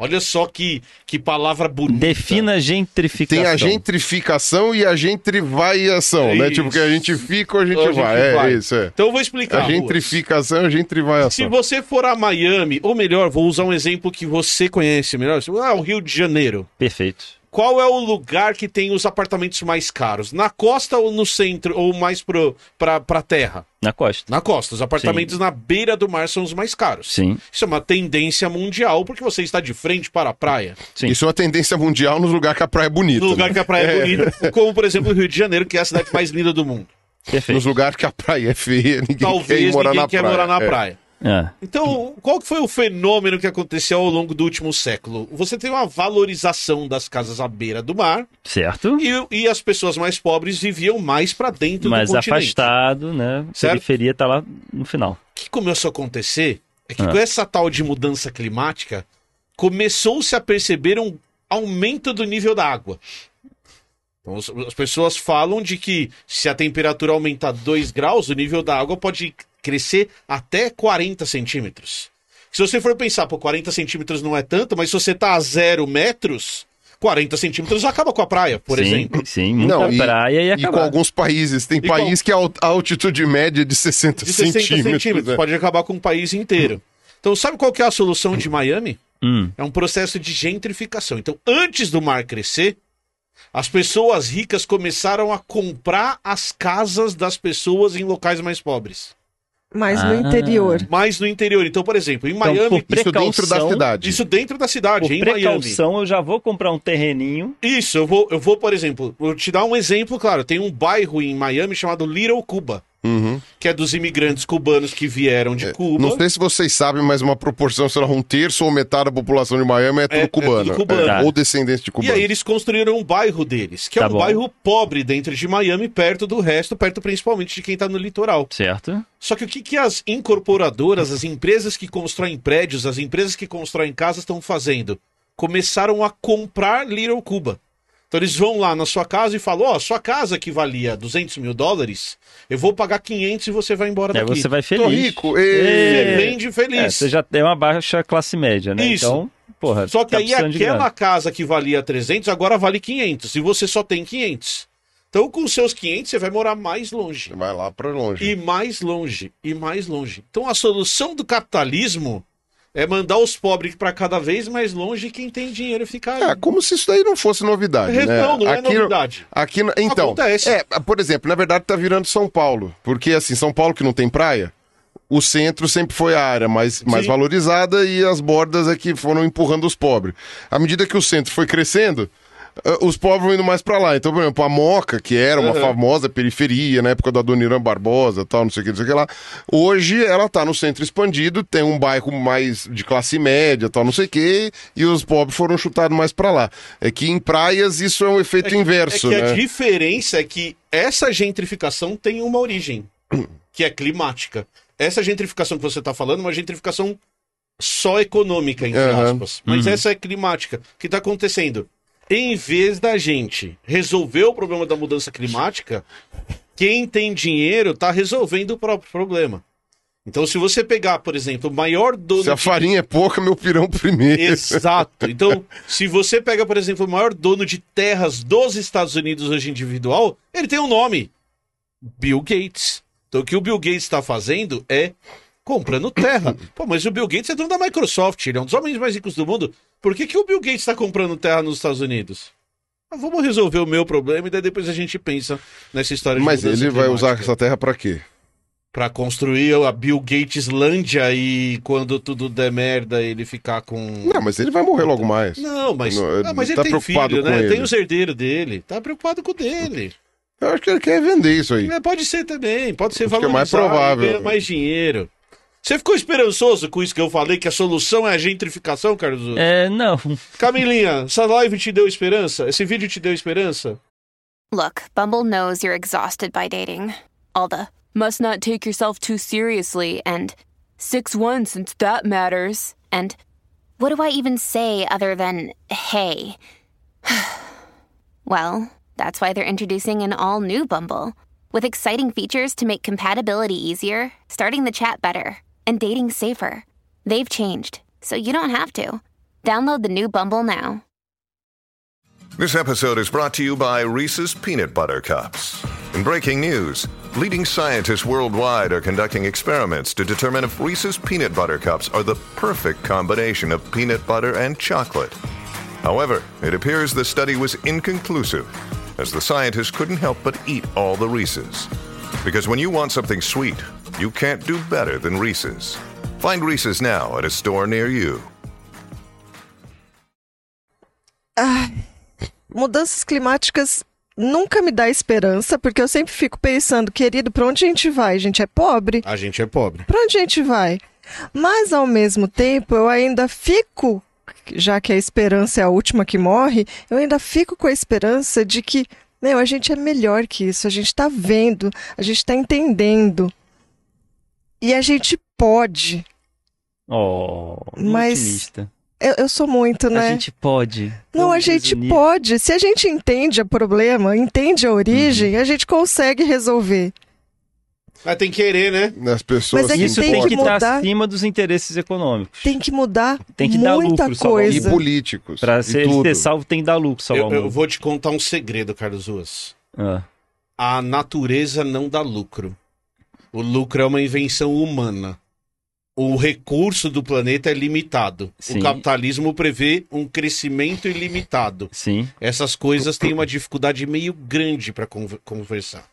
Olha só que, que palavra bonita. Defina gentrificação. Tem a gentrificação e a gentrivaiação, né? Isso. Tipo, que a gente fica ou a gente, Ou a gente vai. vai. É isso, é. Então eu vou explicar. A gentrificação e a Se gentrivaiação. você for a Miami, ou melhor, vou usar um exemplo que você conhece melhor. Ah, o Rio de Janeiro. Perfeito. Qual é o lugar que tem os apartamentos mais caros? Na costa ou no centro, ou mais pro, pra, pra terra? Na costa. Na costa. Os apartamentos na beira do mar são os mais caros. Sim. Isso é uma tendência mundial, porque você está de frente para a praia. Sim. Isso é uma tendência mundial nos lugares que a praia é bonita. No lugar né? que a praia é bonita, como por exemplo o Rio de Janeiro, que é a cidade mais linda do mundo. Perfeito. Nos lugares que a praia é feia, ninguém quer Talvez ir morar ninguém na quer praia. morar na É. praia. É. Então, qual foi o fenômeno que aconteceu ao longo do último século? Você tem uma valorização das casas à beira do mar Certo. e, e as pessoas mais pobres viviam mais para dentro Mais do continente. afastado, né? Certo? Periferia tá lá no final. O que começou a acontecer é que Ah. com essa tal de mudança climática, começou-se a perceber um aumento do nível da água. Então, as- as pessoas falam de que se a temperatura aumentar 2 graus, o nível da água pode crescer até 40 centímetros. Se você for pensar, pô, 40 centímetros não é tanto, mas se você tá a zero metros, 40 centímetros acaba com a praia, por sim, exemplo. Sim, muita Não, e, praia e e com alguns países. Tem E país que a al- a altitude média é de 60, De 60 centímetros. centímetros, né? pode acabar com o país inteiro. Então, sabe qual que é a solução de Miami? Hum, É um processo de gentrificação. Então, antes do mar crescer, as pessoas ricas começaram a comprar as casas das pessoas em locais mais pobres. Mas Ah. no interior. Mais no interior. Então, por exemplo, em Então, Miami. por Isso dentro da cidade. Isso dentro da cidade, por em Miami. precaução, eu já vou comprar um terreninho. Isso, eu vou, eu vou, por exemplo, vou te dar um exemplo, claro. Tem um bairro em Miami chamado Little Cuba, Uhum. que é dos imigrantes cubanos que vieram de Cuba. Não sei se vocês sabem, mas uma proporção, sei lá, um terço ou metade da população de Miami é tudo É- é tudo cubano. É, ou descendente de E cubano. aí eles construíram um bairro deles, que é Tá um bom. bairro pobre dentro de Miami, perto do resto, perto principalmente de quem tá no litoral. Certo? Só que o que, que as incorporadoras, as empresas que constroem prédios, as empresas que constroem casas estão fazendo? Começaram a comprar Little Cuba. Então eles vão lá na sua casa e falam: Ó, sua casa que valia 200 mil dólares, eu vou pagar 500 e você vai embora Aí daqui. você vai feliz. Tô rico. Você ê! vende feliz. É, você já tem uma baixa classe média, né? Isso. Então, porra. Só que tá aí aquela casa que valia 300 agora vale 500 e você só tem 500. Então com os seus 500 você vai morar mais longe. Vai lá pra longe. E mais longe, e mais longe. Então a solução do capitalismo é mandar os pobres para cada vez mais longe quem tem dinheiro ficar É, como se isso daí não fosse novidade, né? Não, não é Aqui- novidade. Aqui, então, Acontece. é, por exemplo, na verdade tá virando São Paulo, porque assim, São Paulo que não tem praia, o centro sempre foi a área mais, mais valorizada e as bordas é que foram empurrando os pobres. À medida que o centro foi crescendo, os pobres vão indo mais pra lá. Então, por exemplo, a Moca, que era uma Uhum. famosa periferia na época do Adoniran Barbosa, tal, não sei o que, não sei o que lá. Hoje ela tá no centro expandido, tem um bairro mais de classe média, tal, não sei o que, e os pobres foram chutados mais pra lá. É que em praias isso é um efeito inverso, é que né? a diferença é que essa gentrificação tem uma origem, que é climática. Essa gentrificação que você está falando é uma gentrificação só econômica, entre Aham. aspas. Mas Uhum. essa é climática. O que está acontecendo? Em vez da gente resolver o problema da mudança climática, quem tem dinheiro está resolvendo o próprio problema. Então, se você pegar, por exemplo, o maior dono Se a de farinha é pouca, meu pirão primeiro. Exato. Então, se você pega, por exemplo, o maior dono de terras dos Estados Unidos hoje individual, ele tem um nome: Bill Gates. Então, o que o Bill Gates está fazendo é comprando terra. Pô, mas o Bill Gates é dono da Microsoft, ele é um dos homens mais ricos do mundo. Por que, que o Bill Gates está comprando terra nos Estados Unidos? Ah, vamos resolver o meu problema e daí depois a gente pensa nessa história de Mas ele vai usar climática. essa terra pra quê? Pra construir a Bill Gates Lândia e quando tudo der merda ele ficar com. Não, mas ele vai morrer logo mais. Não, mas, Não, ah, mas ele tá tem preocupado filho, com né? ele. Tem os herdeiros dele. Tá preocupado com o dele. Eu acho que ele quer vender isso aí. É, pode ser também, pode ser Acho que é mais provável. mais dinheiro. Você ficou esperançoso com isso que eu falei, que a solução é a gentrificação, Carlos? É, não. Camilinha, essa live te deu esperança? Esse vídeo te deu esperança? Look, Bumble knows you're exhausted by dating. All the must not take yourself too seriously and 6 1 since that matters. And what do I even say other than hey? well, that's why they're introducing an all new Bumble with exciting features to make compatibility easier, starting the chat better, and dating safer. They've changed, so you don't have to. Download the new Bumble now. This episode is brought to you by Reese's Peanut Butter Cups. In breaking news, leading scientists worldwide are conducting experiments to determine if Reese's Peanut Butter Cups are the perfect combination of peanut butter and chocolate. However, it appears the study was inconclusive, as the scientists couldn't help but eat all the Reese's. Because when you want something sweet, you can't do better than Reese's. Find Reese's now at a store near you. Ai, mudanças climáticas nunca me dá esperança, porque eu sempre fico pensando, querido, pra onde a gente vai? A gente é pobre? A gente é pobre. Pra onde a gente vai? Mas ao mesmo tempo, eu ainda fico, já que a esperança é a última que morre, eu ainda fico com a esperança de que, meu, a gente é melhor que isso, a gente tá vendo, a gente tá entendendo. E a gente pode. Oh, Mas- otimista. Eu, eu sou muito, né? A gente pode. Não, a gente unir. pode. Se a gente entende o problema, entende a origem, Uhum. a gente consegue resolver. Mas tem que querer, né? As pessoas Mas é que Isso tem tem que estar mudar. acima dos interesses econômicos. Tem que mudar Tem que dar muita lucro, Salvador. E coisa. políticos. Pra e ser salvo tem que dar lucro, salvar Eu, eu vou te contar um segredo, Carlos Ruas. Ah. A natureza não dá lucro. O lucro é uma invenção humana. O recurso do planeta é limitado. Sim. O capitalismo prevê um crescimento ilimitado. Sim. Essas coisas têm uma dificuldade meio grande para conversar.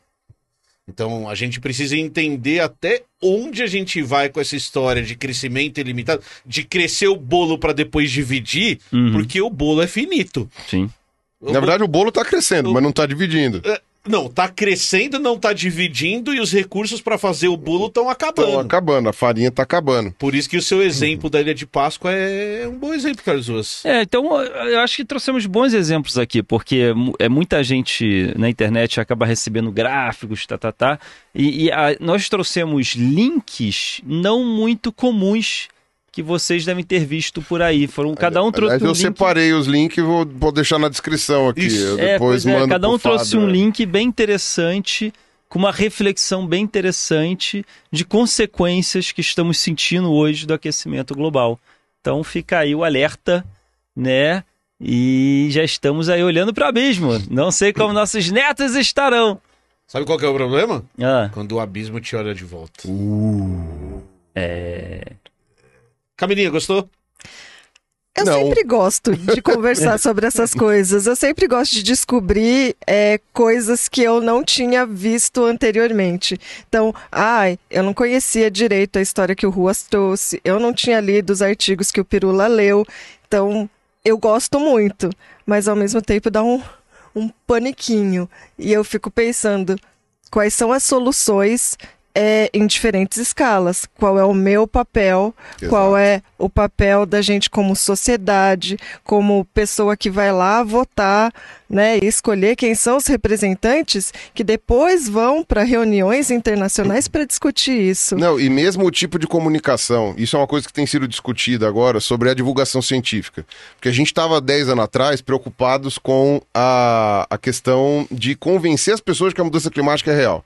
Então a gente precisa entender até onde a gente vai com essa história de crescimento ilimitado, de crescer o bolo para depois dividir, Uhum. porque o bolo é finito. Sim. Na verdade, o bolo tá crescendo, mas não tá dividindo. Não, tá crescendo, não tá dividindo e os recursos para fazer o bolo estão acabando. Estão acabando, a farinha tá acabando. Por isso que o seu exemplo da Ilha de Páscoa é um bom exemplo, Carlos Ruas. É, então eu acho que trouxemos bons exemplos aqui, porque é muita gente na internet acaba recebendo gráficos, tá, tá, tá. E, e a- nós trouxemos links não muito comuns que vocês devem ter visto por aí. Foram, cada um trouxe Aliás, um eu link. separei os links e vou, vou deixar na descrição aqui. Isso. Eu É, depois pois é, mando cada um trouxe Fábio, um é. link bem interessante, com uma reflexão bem interessante de consequências que estamos sentindo hoje do aquecimento global. Então fica aí o alerta, né? E já estamos aí olhando para o abismo. Não sei como nossos netos estarão. Sabe qual que é o problema? Ah, Quando o abismo te olha de volta. é... Camilinha, gostou? Eu Não. sempre gosto de conversar sobre essas coisas. Eu sempre gosto de descobrir é, coisas que eu não tinha visto anteriormente. Então, ai, eu não conhecia direito a história que o Ruas trouxe. Eu não tinha lido os artigos que o Pirula leu. Então, eu gosto muito, mas ao mesmo tempo dá um, um paniquinho. E eu fico pensando quais são as soluções é, em diferentes escalas. Qual é o meu papel, Exato. qual é o papel da gente como sociedade, como pessoa que vai lá votar, né, e escolher quem são os representantes que depois vão para reuniões internacionais para discutir isso. Não, e mesmo o tipo de comunicação, isso é uma coisa que tem sido discutida agora sobre a divulgação científica. Porque a gente estava 10 anos atrás preocupados com a, a questão de convencer as pessoas que a mudança climática é real.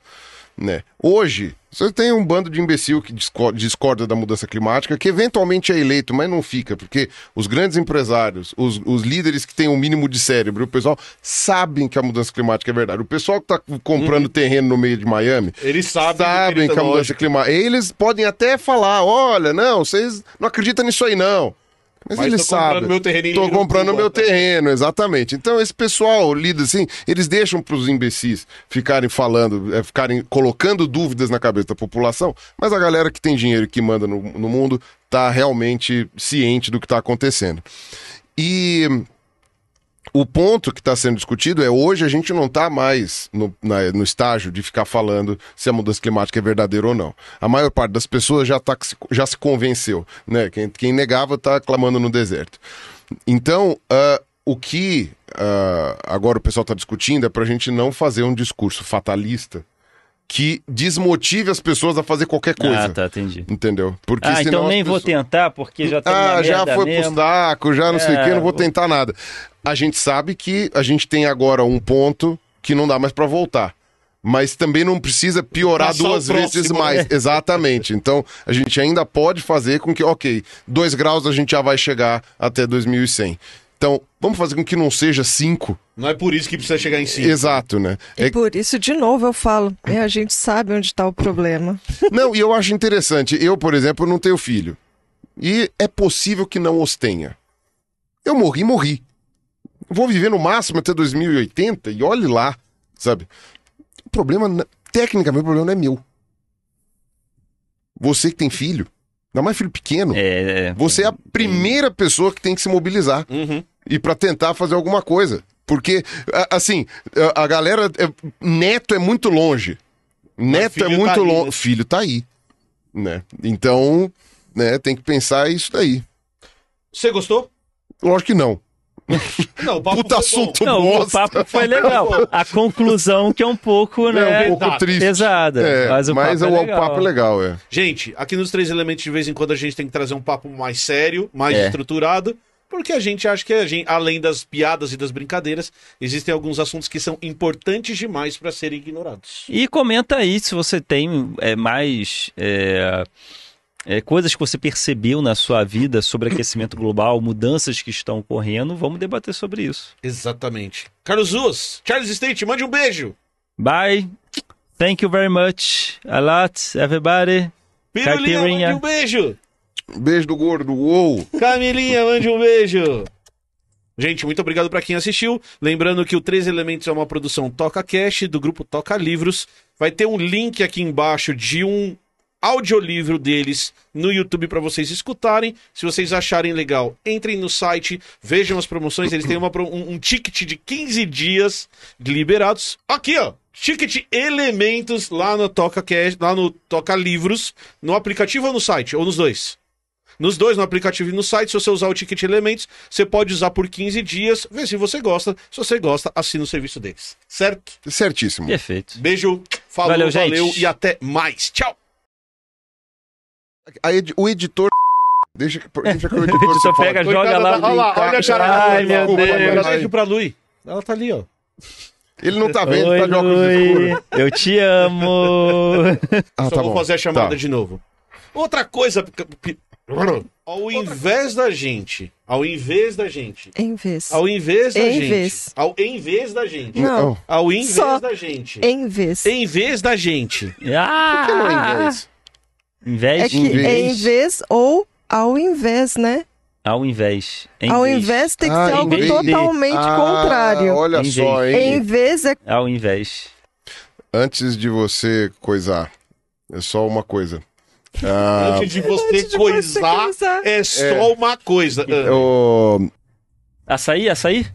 Né? Hoje, você tem um bando de imbecil que disco- discorda da mudança climática, que eventualmente é eleito, mas não fica, porque os grandes empresários, os, os líderes que têm o mínimo de cérebro, o pessoal sabem que a mudança climática é verdade. O pessoal que está comprando terreno no meio de Miami, Eles sabem, sabem que a mudança climática. Eles podem até falar: olha, não, vocês não acreditam nisso aí, não. Mas, Mas eles tô comprando sabem. meu terreninho Tô comprando Uruguai. meu terreno, exatamente. Então, esse pessoal lida assim, eles deixam pros imbecis ficarem falando, é, ficarem colocando dúvidas na cabeça da população, mas a galera que tem dinheiro e que manda no, no mundo tá realmente ciente do que tá acontecendo. E o ponto que está sendo discutido é hoje a gente não está mais no, na- no estágio de ficar falando se a mudança climática é verdadeira ou não. A maior parte das pessoas já, tá, já se convenceu. Né? Quem, quem negava está clamando no deserto. Então, ah, o que ah, agora o pessoal está discutindo é para a gente não fazer um discurso fatalista que desmotive as pessoas a fazer qualquer coisa. Ah, tá, entendi. Entendeu? Porque ah, então nem vou pessoas- tentar, porque já tá ah, já foi mesmo. pro saco, já não sei o É, que, não vou vou- tentar nada. A gente sabe que a gente tem agora um ponto que não dá mais pra voltar. Mas também não precisa piorar Passar duas vezes próximo, mais. né? Exatamente. Então, a gente ainda pode fazer com que, ok, dois graus a gente já vai chegar até 2100. Então, vamos fazer com que não seja cinco. Não é por isso que precisa chegar em cima. Exato, né? E por isso, de novo, eu falo, é, a gente sabe onde está o problema. Não, e eu acho interessante. Eu, por exemplo, não tenho filho. E é possível que não os tenha. Eu morri, morri. Vou viver no máximo até 2080 e olhe lá, sabe? O problema, tecnicamente, o problema não é meu. Você que tem filho, ainda mais filho pequeno, É, você é a primeira pessoa que tem que se mobilizar Uhum. E para tentar fazer alguma coisa. Porque, assim, a, galera. é- neto é muito longe. Neto é tá muito aí, longe. né? Filho tá aí. Né? Então, né, tem que pensar isso daí. Você gostou? Lógico que não. Não, o papo Puta foi bom. assunto Não, o papo foi legal. A conclusão que é um pouco, né? É um pouco triste. Pesada. É, mas o mas papo o é legal. papo é legal, é. Gente, aqui nos Três Elementos, de vez em quando, a gente tem que trazer um papo mais sério, mais É. estruturado, porque a gente acha que, gente, além das piadas e das brincadeiras, existem alguns assuntos que são importantes demais para serem ignorados. E comenta aí se você tem é, mais é, é, coisas que você percebeu na sua vida sobre aquecimento global, mudanças que estão ocorrendo. Vamos debater sobre isso. Exatamente. Carlos Ruas, Charles State, mande um beijo. Bye. Thank you very much. A lot, everybody. Pirulinha, mande um beijo. Beijo do gordo, uou! Camilinha, mande um beijo. Gente, muito obrigado para quem assistiu. Lembrando que o Três Elementos é uma produção Toca Cash do grupo Toca Livros. Vai ter um link aqui embaixo de um audiolivro deles no YouTube para vocês escutarem. Se vocês acharem legal, entrem no site, vejam as promoções. Eles têm uma um, um ticket de 15 dias liberados. Aqui, ó. Ticket Elementos lá no Toca Cash, lá no Toca Livros, no aplicativo ou no site, ou nos dois. Nos dois, no aplicativo e no site, se você usar o Ticket Elementos, você pode usar por 15 dias, ver se você gosta. Se você gosta, assina o serviço deles. Certo? Certíssimo. Perfeito. Beijo, falou, Valeu, valeu, gente. e até mais. Tchau! A ed- o editor. Deixa, que- deixa que o editor. O editor se pega, fode. joga lá. Olha lá, olha a cara Ai, meu Desculpa, Deus. manda beijo pra Lui. Ela tá ali, ó. Ele não tá vendo, Oi, tá de óculos escuros. Eu te amo. Ah, Só tá vou bom. fazer a chamada Tá. de novo. Outra coisa. Ao invés da gente. Ao invés da gente. Em vez. Ao invés da Em gente. vez. Ao em vez da gente. Não. Ao invés Só da gente. Em vez. Em vez da gente. Ah, Por que não é inglês? Invés, É que Em é em vez ou ao invés, né? Ao invés. Em ao vez. invés tem que Ah, ser algo vez de- totalmente Ah, contrário. Olha Em só, vez. hein? Em vez é Ao invés. Antes de você coisar, é só uma coisa. Ah, Antes de você Antes de coisar, coisar. é só uma coisa. Ah, o- Açaí, açaí?